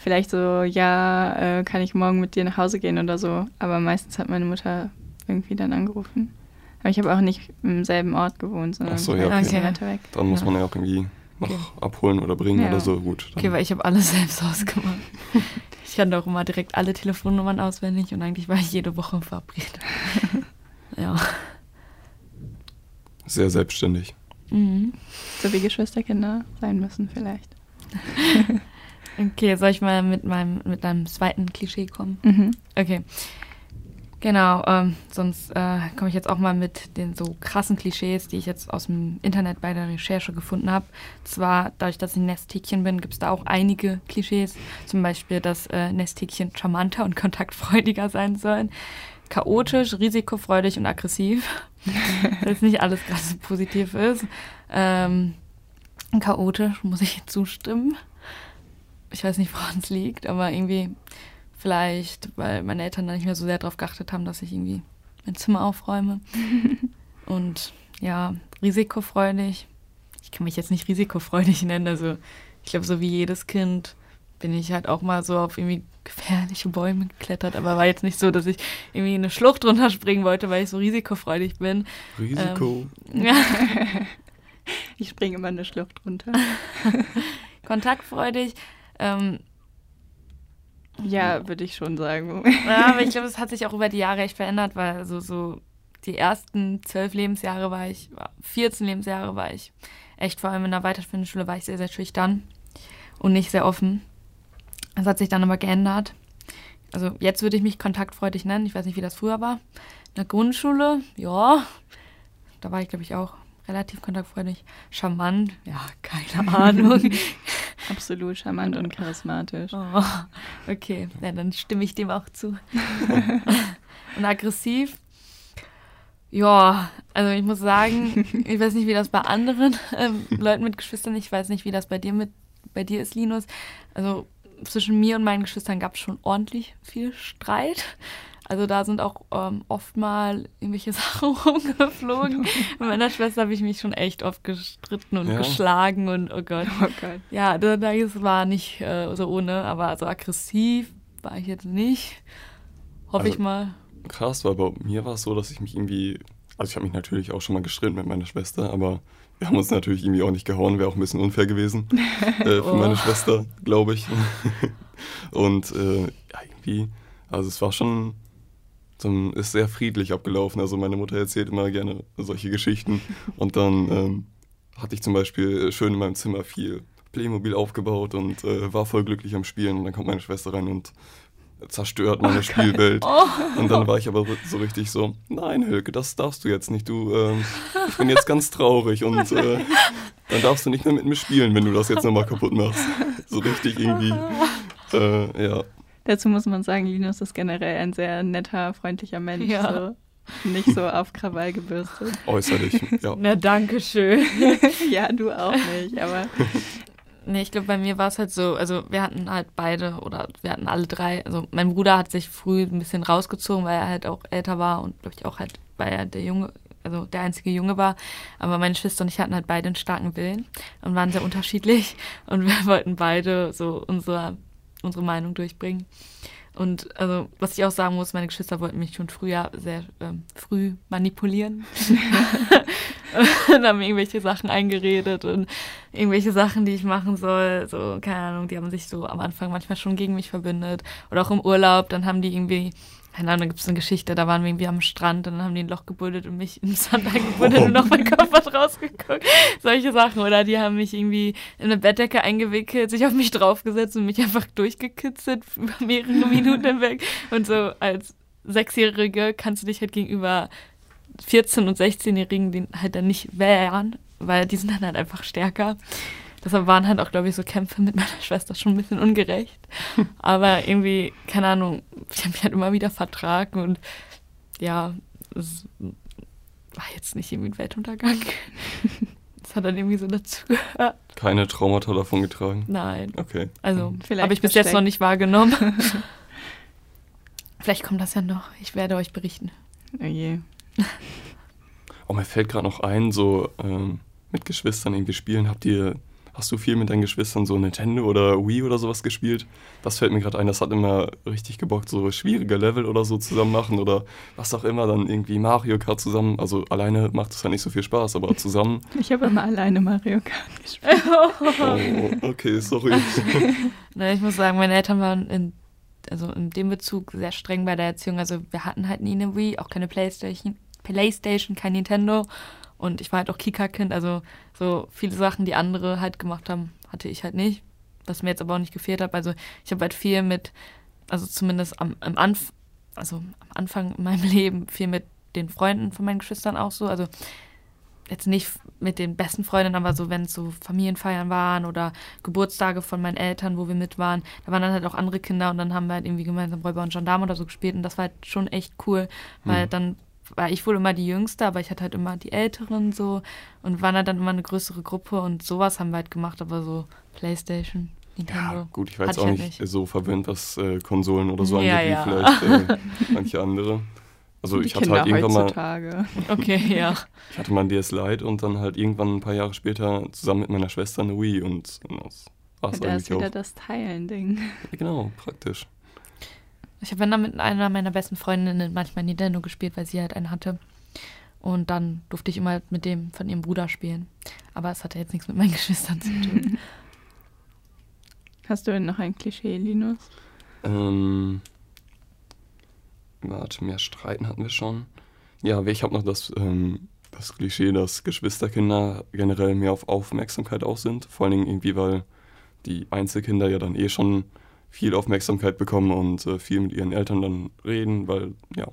A: vielleicht so, ja, äh, kann ich morgen mit dir nach Hause gehen oder so. Aber meistens hat meine Mutter irgendwie dann angerufen. Aber ich habe auch nicht im selben Ort gewohnt, sondern
C: Ach so, ja,
A: ein
B: okay.
A: bisschen weiter weg.
C: Dann muss
B: Ja.
C: man ja auch irgendwie noch
B: Okay.
C: abholen oder bringen
A: Ja.
C: oder so. Gut. Dann,
B: Okay, weil ich habe alles selbst ausgemacht. Ich kannte auch immer direkt alle Telefonnummern auswendig und eigentlich war ich jede Woche verabredet. ja.
C: sehr selbstständig.
B: Mhm.
A: So wie Geschwisterkinder sein müssen vielleicht.
B: Okay, soll ich mal mit meinem mit einem zweiten Klischee kommen?
A: Mhm.
B: Okay. Genau, ähm, sonst äh, komme ich jetzt auch mal mit den so krassen Klischees, die ich jetzt aus dem Internet bei der Recherche gefunden habe. Zwar, dadurch, dass ich ein Nesthäkchen bin, gibt es da auch einige Klischees. Zum Beispiel, dass äh, Nesthäkchen charmanter und kontaktfreudiger sein sollen. Chaotisch, risikofreudig und aggressiv. dass nicht alles gerade so positiv ist. Ähm, chaotisch, muss ich zustimmen. Ich weiß nicht, woran es liegt, aber irgendwie vielleicht, weil meine Eltern da nicht mehr so sehr darauf geachtet haben, dass ich irgendwie mein Zimmer aufräume. Und ja, risikofreudig. Ich kann mich jetzt nicht risikofreudig nennen, also ich glaube, so wie jedes Kind bin ich halt auch mal so auf irgendwie gefährliche Bäume geklettert, aber war jetzt nicht so, dass ich irgendwie in eine Schlucht runterspringen wollte, weil ich so risikofreudig bin.
C: Risiko.
B: Ja.
A: Ich springe immer eine Schlucht runter.
B: Kontaktfreudig. Ähm,
A: Ja, würde ich schon sagen.
B: Ja, aber ich glaube, es hat sich auch über die Jahre echt verändert, weil also so die ersten zwölf Lebensjahre war ich, 14 Lebensjahre war ich echt, vor allem in der weiterführenden Schule war ich sehr, sehr schüchtern und nicht sehr offen. Das hat sich dann aber geändert. Also jetzt würde ich mich kontaktfreudig nennen. Ich weiß nicht, wie das früher war. In der Grundschule, ja, da war ich, glaube ich, auch relativ kontaktfreudig. Charmant, ja, keine Ahnung.
A: Absolut charmant und charismatisch.
B: Oh, okay, ja, dann stimme ich dem auch zu. Und aggressiv? Ja, also ich muss sagen, ich weiß nicht, wie das bei anderen ähm, Leuten mit Geschwistern, ich weiß nicht, wie das bei dir mit bei dir ist, Linus. Also zwischen mir und meinen Geschwistern gab es schon ordentlich viel Streit. Also da sind auch ähm, oft mal irgendwelche Sachen rumgeflogen. Mit meiner Schwester habe ich mich schon echt oft gestritten und
C: Ja.
B: geschlagen und oh Gott.
A: Oh Gott.
B: Ja, da- das war nicht äh, so ohne, aber so aggressiv war ich jetzt nicht. Hoffe
C: Also-
B: ich mal.
C: Krass, weil bei mir war es so, dass ich mich irgendwie, also ich habe mich natürlich auch schon mal gestritten mit meiner Schwester, aber wir haben uns natürlich irgendwie auch nicht gehauen, wäre auch ein bisschen unfair gewesen äh, für
B: Oh.
C: meine Schwester, glaube ich. Und äh, ja, irgendwie, also es war schon, ein, ist sehr friedlich abgelaufen. Also meine Mutter erzählt immer gerne solche Geschichten. Und dann ähm, hatte ich zum Beispiel schön in meinem Zimmer viel Playmobil aufgebaut und äh, war voll glücklich am Spielen. Und dann kommt meine Schwester rein und zerstört meine Spielwelt.
B: Oh,
C: Und dann war ich aber so richtig so, nein, Hölke, das darfst du jetzt nicht. Du, ähm, ich bin jetzt ganz traurig und äh, dann darfst du nicht mehr mit mir spielen, wenn du das jetzt nochmal kaputt machst. So richtig irgendwie, äh, ja.
A: Dazu muss man sagen, Linus ist generell ein sehr netter, freundlicher Mensch.
B: Ja.
A: So. Nicht so auf Krawall gebürstet.
C: Äußerlich, ja.
B: na danke schön.
A: ja, du auch nicht, aber
B: Nee, ich glaube, bei mir war es halt so, also wir hatten halt beide oder wir hatten alle drei, also mein Bruder hat sich früh ein bisschen rausgezogen, weil er halt auch älter war und glaube ich auch halt, weil er der Junge, also der einzige Junge war. Aber meine Schwester und ich hatten halt beide einen starken Willen und waren sehr unterschiedlich und wir wollten beide so unsere, unsere Meinung durchbringen. Und also, was ich auch sagen muss, meine Geschwister wollten mich schon früher sehr ähm, früh manipulieren. und haben irgendwelche Sachen eingeredet und irgendwelche Sachen, die ich machen soll. So, keine Ahnung, die haben sich so am Anfang manchmal schon gegen mich verbündet. Oder auch im Urlaub, dann haben die irgendwie keine Ahnung, da gibt es eine Geschichte, da waren wir irgendwie am Strand und dann haben die ein Loch gebuddelt und mich im Sand eingebuddelt oh. und noch mein Kopf hat rausgeguckt. Solche Sachen. Oder die haben mich irgendwie in eine Bettdecke eingewickelt, sich auf mich draufgesetzt und mich einfach durchgekitzelt über mehrere Minuten hinweg. Und so als Sechsjährige kannst du dich halt gegenüber 14- und 16-Jährigen halt dann nicht wehren, weil die sind dann halt einfach stärker. Deshalb waren halt auch, glaube ich, so Kämpfe mit meiner Schwester schon ein bisschen ungerecht. Aber irgendwie, keine Ahnung, ich habe mich halt immer wieder vertragen und ja, es war jetzt nicht irgendwie ein Weltuntergang. Das hat dann irgendwie so dazu gehört.
C: Keine Traumata davon getragen?
B: Nein.
C: Okay.
B: Also, habe ich bis jetzt noch nicht wahrgenommen. Vielleicht kommt das ja noch. Ich werde euch berichten.
A: Oh je.
C: Oh, mir fällt gerade noch ein, so ähm, mit Geschwistern irgendwie spielen. Habt ihr Hast du viel mit deinen Geschwistern so Nintendo oder Wii oder sowas gespielt? Das fällt mir gerade ein, das hat immer richtig gebockt, so schwierige Level oder so zusammen machen oder was auch immer, dann irgendwie Mario Kart zusammen. Also alleine macht es ja nicht so viel Spaß, aber zusammen.
A: Ich habe immer alleine Mario Kart gespielt.
C: oh, okay, sorry.
B: Na, ich muss sagen, meine Eltern waren in, also in dem Bezug sehr streng bei der Erziehung. Also wir hatten halt nie eine Wii, auch keine Playstation, Playstation kein Nintendo. Und ich war halt auch Kika-Kind, also so viele Sachen, die andere halt gemacht haben, hatte ich halt nicht. Was mir jetzt aber auch nicht gefehlt hat. Also ich habe halt viel mit, also zumindest am, am, Anf also am Anfang in meinem Leben viel mit den Freunden von meinen Geschwistern auch so. Also jetzt nicht mit den besten Freunden, aber so, wenn es so Familienfeiern waren oder Geburtstage von meinen Eltern, wo wir mit waren, da waren dann halt auch andere Kinder und dann haben wir halt irgendwie gemeinsam Räuber und Gendarm oder so gespielt und das war halt schon echt cool, weil mhm. dann war ich wohl immer die Jüngste, aber ich hatte halt immer die Älteren so und waren halt dann immer eine größere Gruppe und sowas haben wir halt gemacht, aber so Playstation, Nintendo.
C: Ja, gut, ich war jetzt auch halt nicht, nicht, so verwöhnt, was äh, Konsolen oder so ja, angeht, ja. wie vielleicht äh, manche andere. Also die ich hatte Kinder halt irgendwann heutzutage.
B: mal. Okay, ja.
C: Ich hatte mal ein DS Lite und dann halt irgendwann ein paar Jahre später zusammen mit meiner Schwester eine Wii und, und das
A: war es eigentlich auch. Da ist wieder das Teilen-Ding.
C: Genau, praktisch.
B: Ich habe dann mit einer meiner besten Freundinnen manchmal Nintendo gespielt, weil sie halt einen hatte. Und dann durfte ich immer mit dem von ihrem Bruder spielen. Aber es hatte jetzt nichts mit meinen Geschwistern zu tun.
A: Hast du denn noch ein Klischee, Linus?
C: Ähm, warte, mehr Streiten hatten wir schon. Ja, ich habe noch das, ähm, das Klischee, dass Geschwisterkinder generell mehr auf Aufmerksamkeit aus sind. Vor allen Dingen irgendwie, weil die Einzelkinder ja dann eh schon viel Aufmerksamkeit bekommen und äh, viel mit ihren Eltern dann reden, weil ja,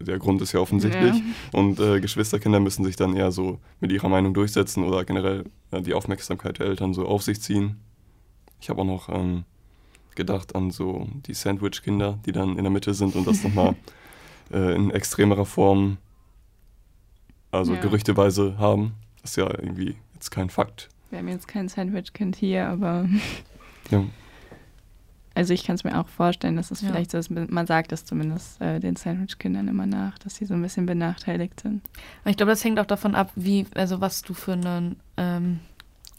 C: der Grund ist ja offensichtlich. Ja. Und äh, Geschwisterkinder müssen sich dann eher so mit ihrer Meinung durchsetzen oder generell äh, die Aufmerksamkeit der Eltern so auf sich ziehen. Ich habe auch noch ähm, gedacht an so die Sandwich-Kinder, die dann in der Mitte sind und das nochmal äh, in extremerer Form, also ja. gerüchteweise haben. Das ist ja irgendwie jetzt kein Fakt.
A: Wir haben jetzt kein Sandwich-Kind hier, aber. ja. Also ich kann es mir auch vorstellen, dass es ja. vielleicht so ist, man sagt das zumindest äh, den Sandwich-Kindern immer nach, dass sie so ein bisschen benachteiligt sind.
B: Ich glaube, das hängt auch davon ab, wie, also was du für einen ähm,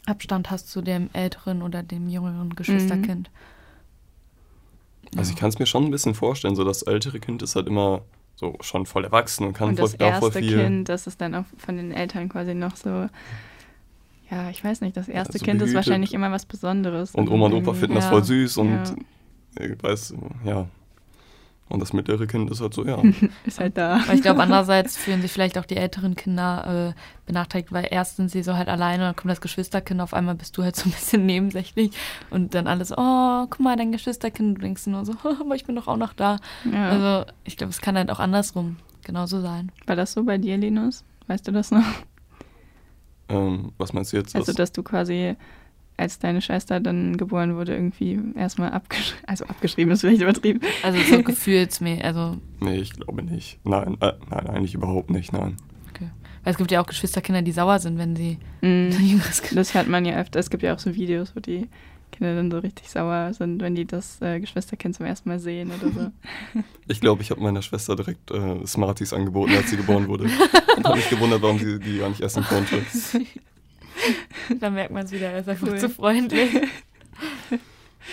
B: Abstand hast zu dem älteren oder dem jüngeren Geschwisterkind.
C: Mhm. Also ich kann es mir schon ein bisschen vorstellen, so das ältere Kind ist halt immer so schon voll erwachsen und kann und voll,
A: das
C: voll viel.
A: Kind, das ist dann auch von den Eltern quasi noch so ja, ich weiß nicht, das erste also Kind behütet. ist wahrscheinlich immer was Besonderes.
C: Und Oma und Opa finden ja. das voll süß und ja. ich weiß, ja. Und das mittlere Kind ist halt so, ja.
A: ist halt da.
B: Aber ich glaube, andererseits fühlen sich vielleicht auch die älteren Kinder äh, benachteiligt, weil erst sind sie so halt alleine, dann kommt das Geschwisterkind, auf einmal bist du halt so ein bisschen nebensächlich und dann alles, oh, guck mal, dein Geschwisterkind, du denkst nur so, aber ich bin doch auch noch da. Ja. Also ich glaube, es kann halt auch andersrum genauso sein.
A: War das so bei dir, Linus? Weißt du das noch?
C: Ähm, was meinst du jetzt?
A: Also, dass du quasi, als deine Schwester dann geboren wurde, irgendwie erstmal abgeschrieben, also abgeschrieben ist vielleicht übertrieben.
B: Also so gefühlsmäßig, also.
C: Nee, ich glaube nicht. Nein, äh, nein, eigentlich überhaupt nicht, nein.
B: Okay. Weil es gibt ja auch Geschwisterkinder, die sauer sind, wenn sie mm,
A: jüngeres Kind Das hört man ja öfter. Es gibt ja auch so Videos, wo die Kinder dann so richtig sauer sind, wenn die das äh, Geschwisterkind zum ersten Mal sehen oder so.
C: Ich glaube, ich habe meiner Schwester direkt äh, Smarties angeboten, als sie geboren wurde. Und habe mich gewundert, warum sie die gar nicht essen konnte.
B: da merkt man es wieder, er ist einfach cool. zu freundlich.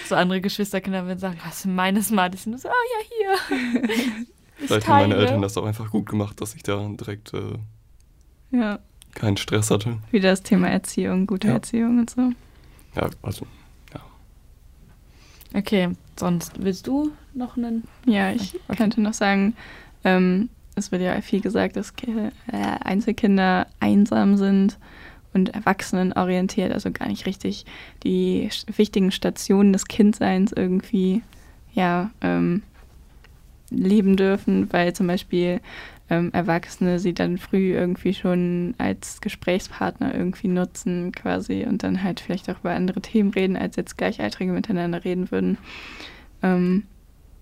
B: so andere Geschwisterkinder würden sagen, hast du meine Smarties? Und so, ah ja, hier.
C: Vielleicht haben meine Eltern das auch einfach gut gemacht, dass ich da direkt äh,
A: ja.
C: keinen Stress hatte.
A: Wieder das Thema Erziehung, gute
C: Ja.
A: Erziehung und so.
C: Ja, also
B: Okay, sonst willst du noch einen?
A: Ja, ich
B: Okay.
A: könnte noch sagen, ähm, es wird ja viel gesagt, dass äh, Einzelkinder einsam sind und erwachsenenorientiert, also gar nicht richtig die wichtigen Stationen des Kindseins irgendwie ja, ähm, leben dürfen, weil zum Beispiel ähm, Erwachsene sie dann früh irgendwie schon als Gesprächspartner irgendwie nutzen quasi und dann halt vielleicht auch über andere Themen reden, als jetzt Gleichaltrige miteinander reden würden. Ähm,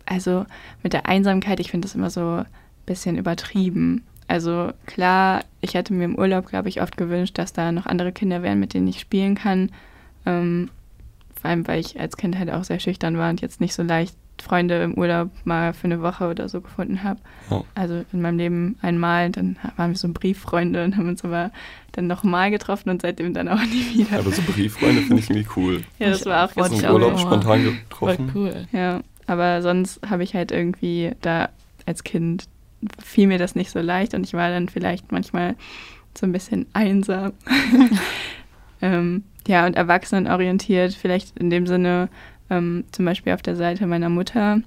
A: also mit der Einsamkeit, ich finde das immer so bisschen übertrieben. Also klar, ich hätte mir im Urlaub, glaube ich, oft gewünscht, dass da noch andere Kinder wären, mit denen ich spielen kann. Ähm, vor allem, weil ich als Kind halt auch sehr schüchtern war und jetzt nicht so leicht Freunde im Urlaub mal für eine Woche oder so gefunden habe.
C: Ja.
A: Also in meinem Leben einmal, dann waren wir so Brieffreunde und haben uns aber dann nochmal getroffen und seitdem dann auch nie wieder.
C: aber so Brieffreunde finde ich irgendwie cool.
A: ja, das war auch
B: ich
C: im Urlaub spontan getroffen.
B: cool.
A: Ja, aber sonst habe ich halt irgendwie da als Kind fiel mir das nicht so leicht und ich war dann vielleicht manchmal so ein bisschen einsam. ähm, ja, und erwachsenenorientiert, vielleicht in dem Sinne, ähm, zum Beispiel auf der Seite meiner Mutter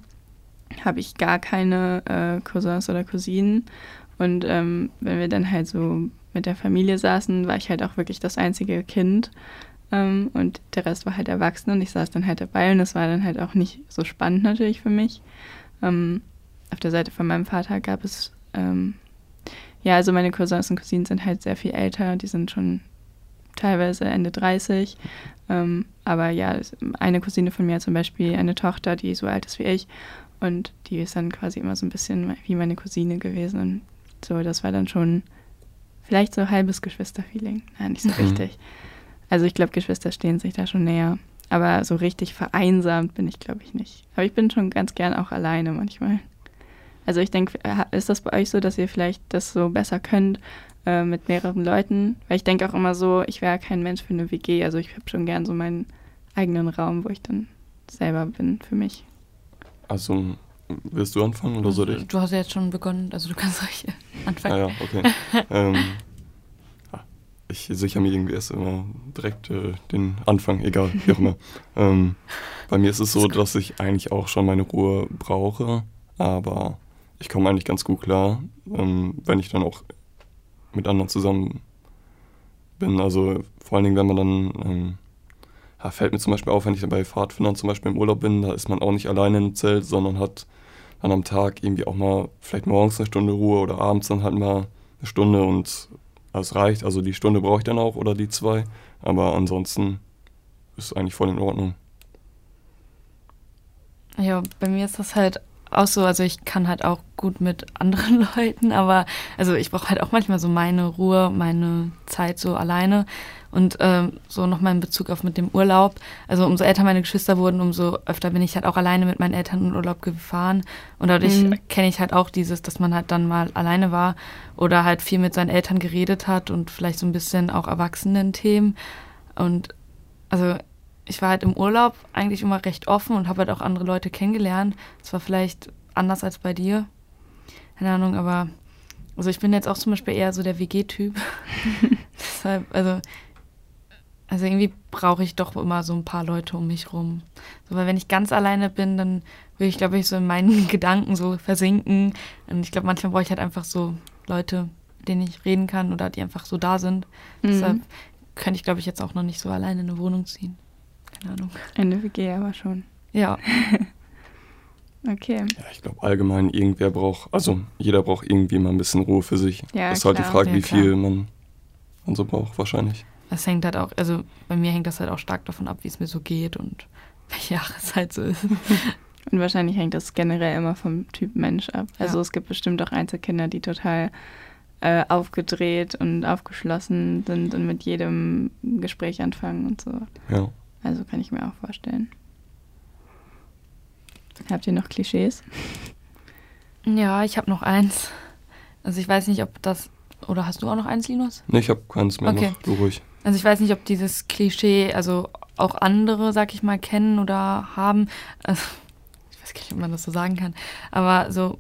A: habe ich gar keine äh, Cousins oder Cousinen. Und ähm, wenn wir dann halt so mit der Familie saßen, war ich halt auch wirklich das einzige Kind. Ähm, und der Rest war halt erwachsen und ich saß dann halt dabei und das war dann halt auch nicht so spannend natürlich für mich. Ähm, auf der Seite von meinem Vater gab es, ähm, ja, also meine Cousins und Cousinen sind halt sehr viel älter, die sind schon teilweise Ende 30. Ähm, aber ja, eine Cousine von mir hat zum Beispiel eine Tochter, die so alt ist wie ich und die ist dann quasi immer so ein bisschen wie meine Cousine gewesen und so, das war dann schon vielleicht so halbes Geschwisterfeeling. Nein, nicht so
C: Mhm.
A: richtig. Also ich glaube, Geschwister stehen sich da schon näher. Aber so richtig vereinsamt bin ich, glaube ich, nicht. Aber ich bin schon ganz gern auch alleine manchmal. Also ich denke, ist das bei euch so, dass ihr vielleicht das so besser könnt äh, mit mehreren Leuten? Weil ich denke auch immer so, ich wäre kein Mensch für eine WG. Also ich habe schon gern so meinen eigenen Raum, wo ich dann selber bin für mich.
C: Also, willst du anfangen oder soll ich?
B: Du hast ja jetzt schon begonnen, also du kannst euch
C: Ah
B: anfangen.
C: ja, okay. ähm, ja, ich sichere mir irgendwie erst immer direkt äh, den Anfang, egal, wie auch immer. ähm, bei mir ist es so, dass ich eigentlich auch schon meine Ruhe brauche, aber ich komme eigentlich ganz gut klar, ähm, wenn ich dann auch mit anderen zusammen bin. Also vor allen Dingen, wenn man dann, ähm, ja, fällt mir zum Beispiel auf, wenn ich bei Pfadfindern zum Beispiel im Urlaub bin, da ist man auch nicht alleine im Zelt, sondern hat dann am Tag irgendwie auch mal vielleicht morgens eine Stunde Ruhe oder abends dann halt mal eine Stunde und es reicht. Also die Stunde brauche ich dann auch oder die zwei. Aber ansonsten ist eigentlich voll in Ordnung.
B: Ja, bei mir ist das halt auch so, also ich kann halt auch gut mit anderen Leuten, aber also ich brauche halt auch manchmal so meine Ruhe, meine Zeit so alleine. Und ähm, so nochmal in Bezug auf mit dem Urlaub. Also umso älter meine Geschwister wurden, umso öfter bin ich halt auch alleine mit meinen Eltern in Urlaub gefahren. Und dadurch
A: Mhm.
B: kenne ich halt auch dieses, dass man halt dann mal alleine war oder halt viel mit seinen Eltern geredet hat und vielleicht so ein bisschen auch Erwachsenen-Themen. Und also ich war halt im Urlaub eigentlich immer recht offen und habe halt auch andere Leute kennengelernt. Es war vielleicht anders als bei dir. Keine Ahnung, aber also ich bin jetzt auch zum Beispiel eher so der WG-Typ. Deshalb, also, also irgendwie brauche ich doch immer so ein paar Leute um mich rum. So, weil wenn ich ganz alleine bin, dann würde ich, glaube ich, so in meinen Gedanken so versinken. Und ich glaube, manchmal brauche ich halt einfach so Leute, mit denen ich reden kann oder die einfach so da sind. Deshalb
A: Mhm.
B: könnte ich, glaube ich, jetzt auch noch nicht so alleine in eine Wohnung ziehen. Keine Ahnung.
A: Eine WG aber schon.
B: Ja,
A: Okay.
C: Ja, ich glaube allgemein, irgendwer braucht, also jeder braucht irgendwie mal ein bisschen Ruhe für sich.
A: Ja,
C: das ist halt die. Frage,
B: Ja,
C: wie
B: klar.
C: viel man, man so braucht wahrscheinlich.
B: das hängt halt auch, also bei mir hängt das halt auch stark davon ab, wie es mir so geht und welche Jahreszeit so ist.
A: Und wahrscheinlich hängt das generell immer vom Typ Mensch ab. Also
B: Ja.
A: es gibt bestimmt auch Einzelkinder, die total äh, aufgedreht und aufgeschlossen sind und mit jedem Gespräch anfangen und so.
C: Ja.
A: Also kann ich mir auch vorstellen. Habt ihr noch Klischees?
B: Ja, ich habe noch eins. Also ich weiß nicht, ob das, oder hast du auch noch eins, Linus?
C: Nee, ich habe keins mehr
B: Okay.
C: noch. Du ruhig.
B: Also ich weiß nicht, ob dieses Klischee, also auch andere, sag ich mal, kennen oder haben. Also, ich weiß gar nicht, ob man das so sagen kann. Aber so,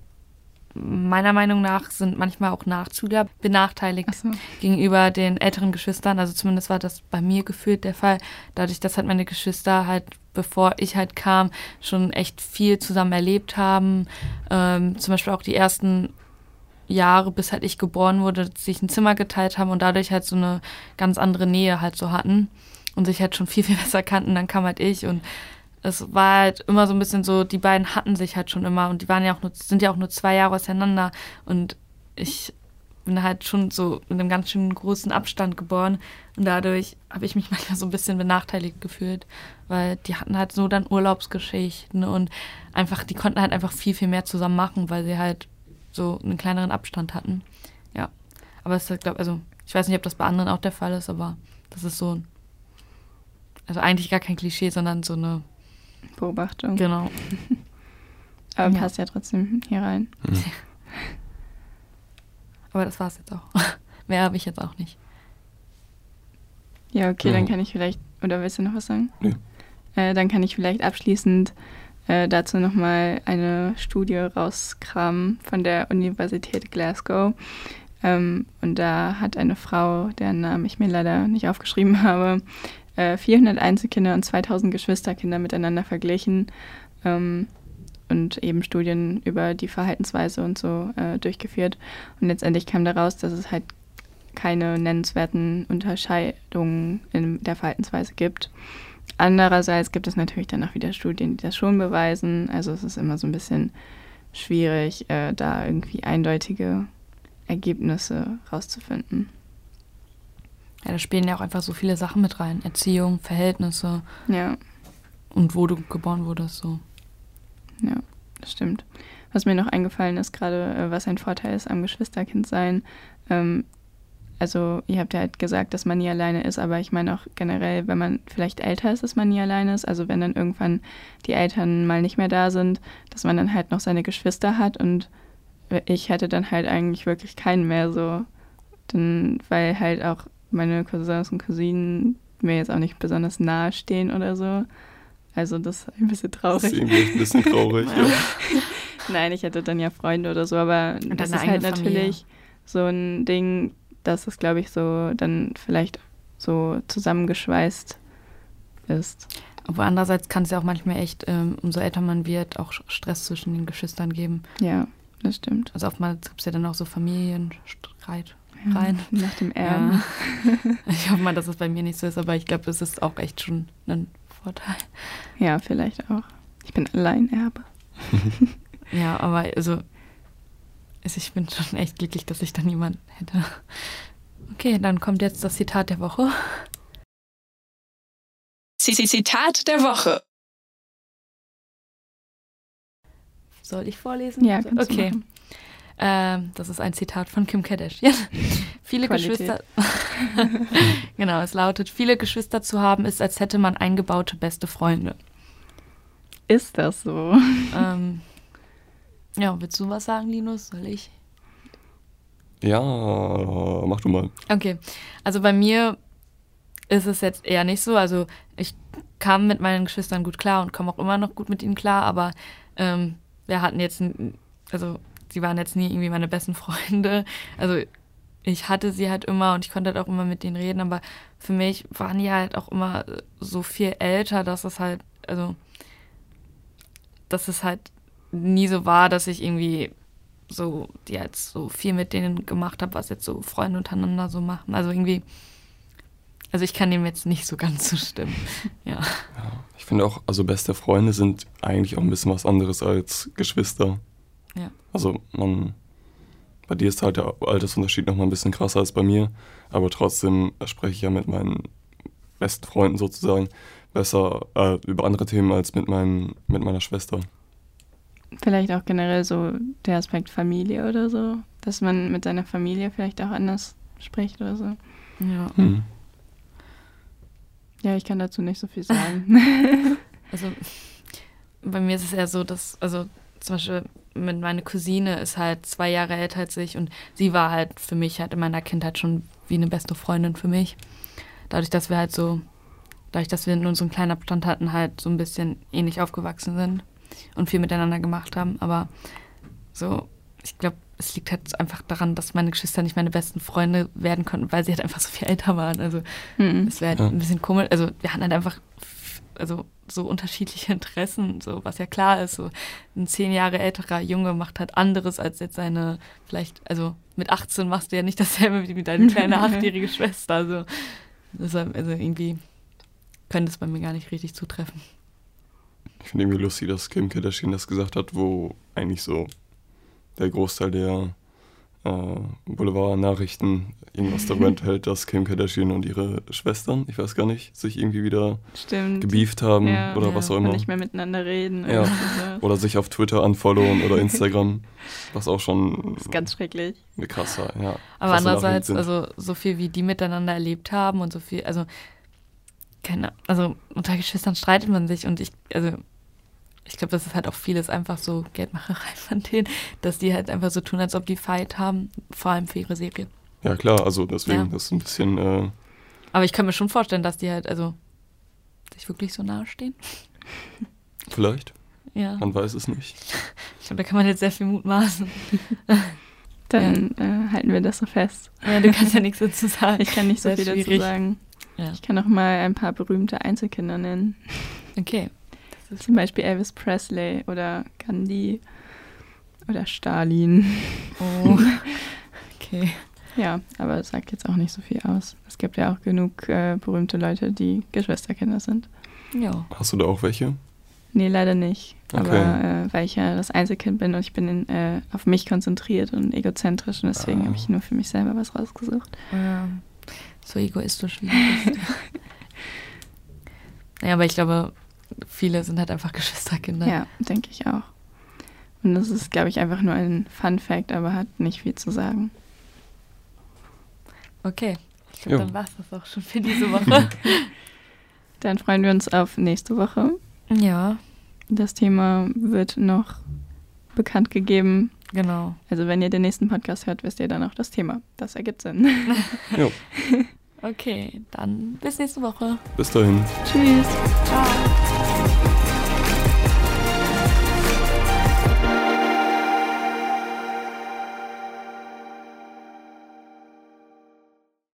B: meiner Meinung nach sind manchmal auch Nachzügler benachteiligt
A: so.
B: gegenüber den älteren Geschwistern. Also zumindest war das bei mir gefühlt der Fall. Dadurch, dass halt meine Geschwister halt, bevor ich halt kam, schon echt viel zusammen erlebt haben. Ähm, zum Beispiel auch die ersten Jahre, bis halt ich geboren wurde, sich ein Zimmer geteilt haben und dadurch halt so eine ganz andere Nähe halt so hatten und sich halt schon viel, viel besser kannten. Dann kam halt ich und es war halt immer so ein bisschen so, die beiden hatten sich halt schon immer und die waren ja auch nur, sind ja auch nur zwei Jahre auseinander und ich bin halt schon so mit einem ganz schön großen Abstand geboren und dadurch habe ich mich manchmal so ein bisschen benachteiligt gefühlt, weil die hatten halt so dann Urlaubsgeschichten und einfach, die konnten halt einfach viel, viel mehr zusammen machen, weil sie halt so einen kleineren Abstand hatten. Ja. Aber es ist, glaube also ich weiß nicht, ob das bei anderen auch der Fall ist, aber das ist so also eigentlich gar kein Klischee, sondern so eine
A: Beobachtung.
B: Genau.
A: Aber
B: Ja.
A: passt ja trotzdem hier rein.
C: Mhm.
B: Aber das war's jetzt auch. Mehr habe ich jetzt auch nicht.
A: Ja, okay,
C: Ja.
A: dann kann ich vielleicht, oder willst du noch was sagen?
C: Nee.
A: Äh, dann kann ich vielleicht abschließend äh, dazu nochmal eine Studie rauskramen von der Universität Glasgow. Ähm, und da hat eine Frau, deren Namen ich mir leider nicht aufgeschrieben habe, äh, 400 Einzelkinder und 2000 Geschwisterkinder miteinander verglichen ähm, und eben Studien über die Verhaltensweise und so äh, durchgeführt. Und letztendlich kam daraus, dass es halt keine nennenswerten Unterscheidungen in der Verhaltensweise gibt. Andererseits gibt es natürlich dann auch wieder Studien, die das schon beweisen. Also es ist immer so ein bisschen schwierig, äh, da irgendwie eindeutige Ergebnisse rauszufinden.
B: Ja, da spielen ja auch einfach so viele Sachen mit rein. Erziehung, Verhältnisse
A: Ja,
B: und wo du geboren wurdest. So.
A: ja, das stimmt. Was mir noch eingefallen ist, gerade äh, was ein Vorteil ist am Geschwisterkindsein. Ähm, also ihr habt ja halt gesagt, dass man nie alleine ist, aber ich meine auch generell, wenn man vielleicht älter ist, dass man nie alleine ist. Also wenn dann irgendwann die Eltern mal nicht mehr da sind, dass man dann halt noch seine Geschwister hat und ich hätte dann halt eigentlich wirklich keinen mehr so. Dann, weil halt auch meine Cousins und Cousinen mir jetzt auch nicht besonders nahe stehen oder so. Also das ist ein bisschen
C: Das
A: traurig.
C: ist irgendwie ein bisschen traurig. ja.
A: Nein, ich hätte dann ja Freunde oder so, aber
B: Und
A: das ist halt
B: Familie.
A: natürlich so ein Ding, dass es, glaube ich, so dann vielleicht so zusammengeschweißt ist.
B: Aber andererseits kann es ja auch manchmal echt, ähm, umso älter man wird, auch Stress zwischen den Geschwistern geben.
A: Ja, das stimmt.
B: Also oftmals gibt es ja dann auch so Familienstreit.
A: Ja,
B: Rein.
A: Nach dem Erben.
B: Ich hoffe mal, dass es bei mir nicht so ist, aber ich glaube, es ist auch echt schon ein Vorteil.
A: Ja. vielleicht auch. Ich bin Alleinerbe.
B: Ja, aber also, also ich bin schon echt glücklich, dass ich dann jemanden hätte. Okay, dann kommt jetzt das Zitat der Woche.
D: Zitat der Woche.
B: Soll ich vorlesen?
A: Ja, kannst
B: okay.
A: du machen.
B: Ähm, das ist ein Zitat von Kim Kardashian. viele
A: Qualität.
B: Geschwister. genau, es lautet: Viele Geschwister zu haben, ist, als hätte man eingebaute beste Freunde.
A: Ist das so?
B: ähm, ja, willst du was sagen, Linus? Soll ich?
C: ja, mach du mal.
B: Okay, also bei mir ist es jetzt eher nicht so. Also ich kam mit meinen Geschwistern gut klar und komme auch immer noch gut mit ihnen klar, aber ähm, wir hatten jetzt, also sie waren jetzt nie irgendwie meine besten Freunde. Also ich hatte sie halt immer und ich konnte halt auch immer mit denen reden, aber für mich waren die halt auch immer so viel älter, dass es halt, also dass es halt nie so war, dass ich irgendwie so, die jetzt so viel mit denen gemacht habe, was jetzt so Freunde untereinander so machen. Also irgendwie, also ich kann dem jetzt nicht so ganz zustimmen. Ja.
C: Ich finde auch, also beste Freunde sind eigentlich auch ein bisschen was anderes als Geschwister. Also man, bei dir ist halt der Altersunterschied nochmal ein bisschen krasser als bei mir, aber trotzdem spreche ich ja mit meinen besten Freunden sozusagen besser äh, über andere Themen als mit, meinem, mit meiner Schwester.
A: Vielleicht auch generell so der Aspekt Familie oder so. Dass man mit seiner Familie vielleicht auch anders spricht oder so.
B: Ja.
C: Hm.
A: Ja, ich kann dazu nicht so viel sagen.
B: Also bei mir ist es eher so, dass, also zum Beispiel mit meiner Cousine ist halt zwei Jahre älter als ich und sie war halt für mich halt in meiner Kindheit schon wie eine beste Freundin für mich. Dadurch, dass wir halt so, dadurch, dass wir nur so einen kleinen Abstand hatten, halt so ein bisschen ähnlich aufgewachsen sind und viel miteinander gemacht haben. Aber so, ich glaube, es liegt halt einfach daran, dass meine Geschwister nicht meine besten Freunde werden konnten, weil sie halt einfach so viel älter waren. Also
A: Mhm.
B: es wäre halt
C: Ja.
B: ein bisschen komisch. Also wir hatten halt einfach also so unterschiedliche Interessen, so was ja klar ist. So ein zehn Jahre älterer Junge macht halt anderes als jetzt seine, vielleicht, also mit 18 machst du ja nicht dasselbe wie mit deine kleine achtjährige Schwester. Also, deshalb, also irgendwie könnte es bei mir gar nicht richtig zutreffen.
C: Ich finde irgendwie lustig, dass Kim Kardashian das gesagt hat, wo eigentlich so der Großteil der Boulevard-Nachrichten irgendwas darüber enthält, dass Kim Kardashian und ihre Schwestern, ich weiß gar nicht, sich irgendwie wieder
A: Stimmt.
C: gebieft haben
A: Ja.
C: oder
B: Ja.
C: was auch
A: Und
C: immer.
A: nicht mehr miteinander reden.
C: Ja. Oder sich auf Twitter unfollowen oder Instagram, was auch schon
A: Das ist ganz schrecklich.
C: eine krasse, ja.
B: Aber andererseits, also so viel wie die miteinander erlebt haben und so viel, also keine, also unter Geschwistern streitet man sich und ich, also ich glaube, das ist halt auch vieles einfach so Geldmacherei von denen, dass die halt einfach so tun, als ob die Fight haben, vor allem für ihre Serie.
C: Ja klar, also deswegen,
B: Ja.
C: das ist ein bisschen, äh,
B: Aber ich kann mir schon vorstellen, dass die halt, also sich wirklich so nahe stehen.
C: vielleicht,
B: Ja.
C: man weiß es nicht.
B: Ich glaube, da kann man jetzt sehr viel mutmaßen.
A: Dann äh, halten wir das so fest.
B: Ja, du kannst ja nichts dazu sagen.
A: Ich kann nicht so
B: Sehr
A: viel dazu
B: schwierig.
A: sagen.
B: Ja.
A: Ich kann auch mal ein paar berühmte Einzelkinder nennen.
B: Okay.
A: Zum Beispiel Elvis Presley oder Gandhi oder Stalin.
B: Oh. Okay.
A: Ja, aber es sagt jetzt auch nicht so viel aus. Es gibt ja auch genug äh, berühmte Leute, die Geschwisterkinder sind.
B: Ja.
C: Hast du da auch welche?
A: Nee, leider nicht.
C: Okay.
A: Aber äh, weil ich ja das Einzelkind bin und ich bin in, äh, auf mich konzentriert und egozentrisch und deswegen
C: Ah.
A: habe ich nur für mich selber was rausgesucht.
B: Ähm, so egoistisch wie du bist. ja, aber ich glaube, viele sind halt einfach Geschwisterkinder.
A: Ja, denke ich auch. Und das ist, glaube ich, einfach nur ein Fun Fact, aber hat nicht viel zu sagen.
B: Okay. Ich glaube, dann war es das auch schon für diese Woche.
A: Dann freuen wir uns auf nächste Woche.
B: ja,
A: Das Thema wird noch bekannt gegeben.
B: genau.
A: Also wenn ihr den nächsten Podcast hört, wisst ihr dann auch das Thema. Das ergibt Sinn.
C: Jo,
B: Okay, dann bis nächste Woche.
C: bis dahin.
A: Tschüss.
B: Ciao.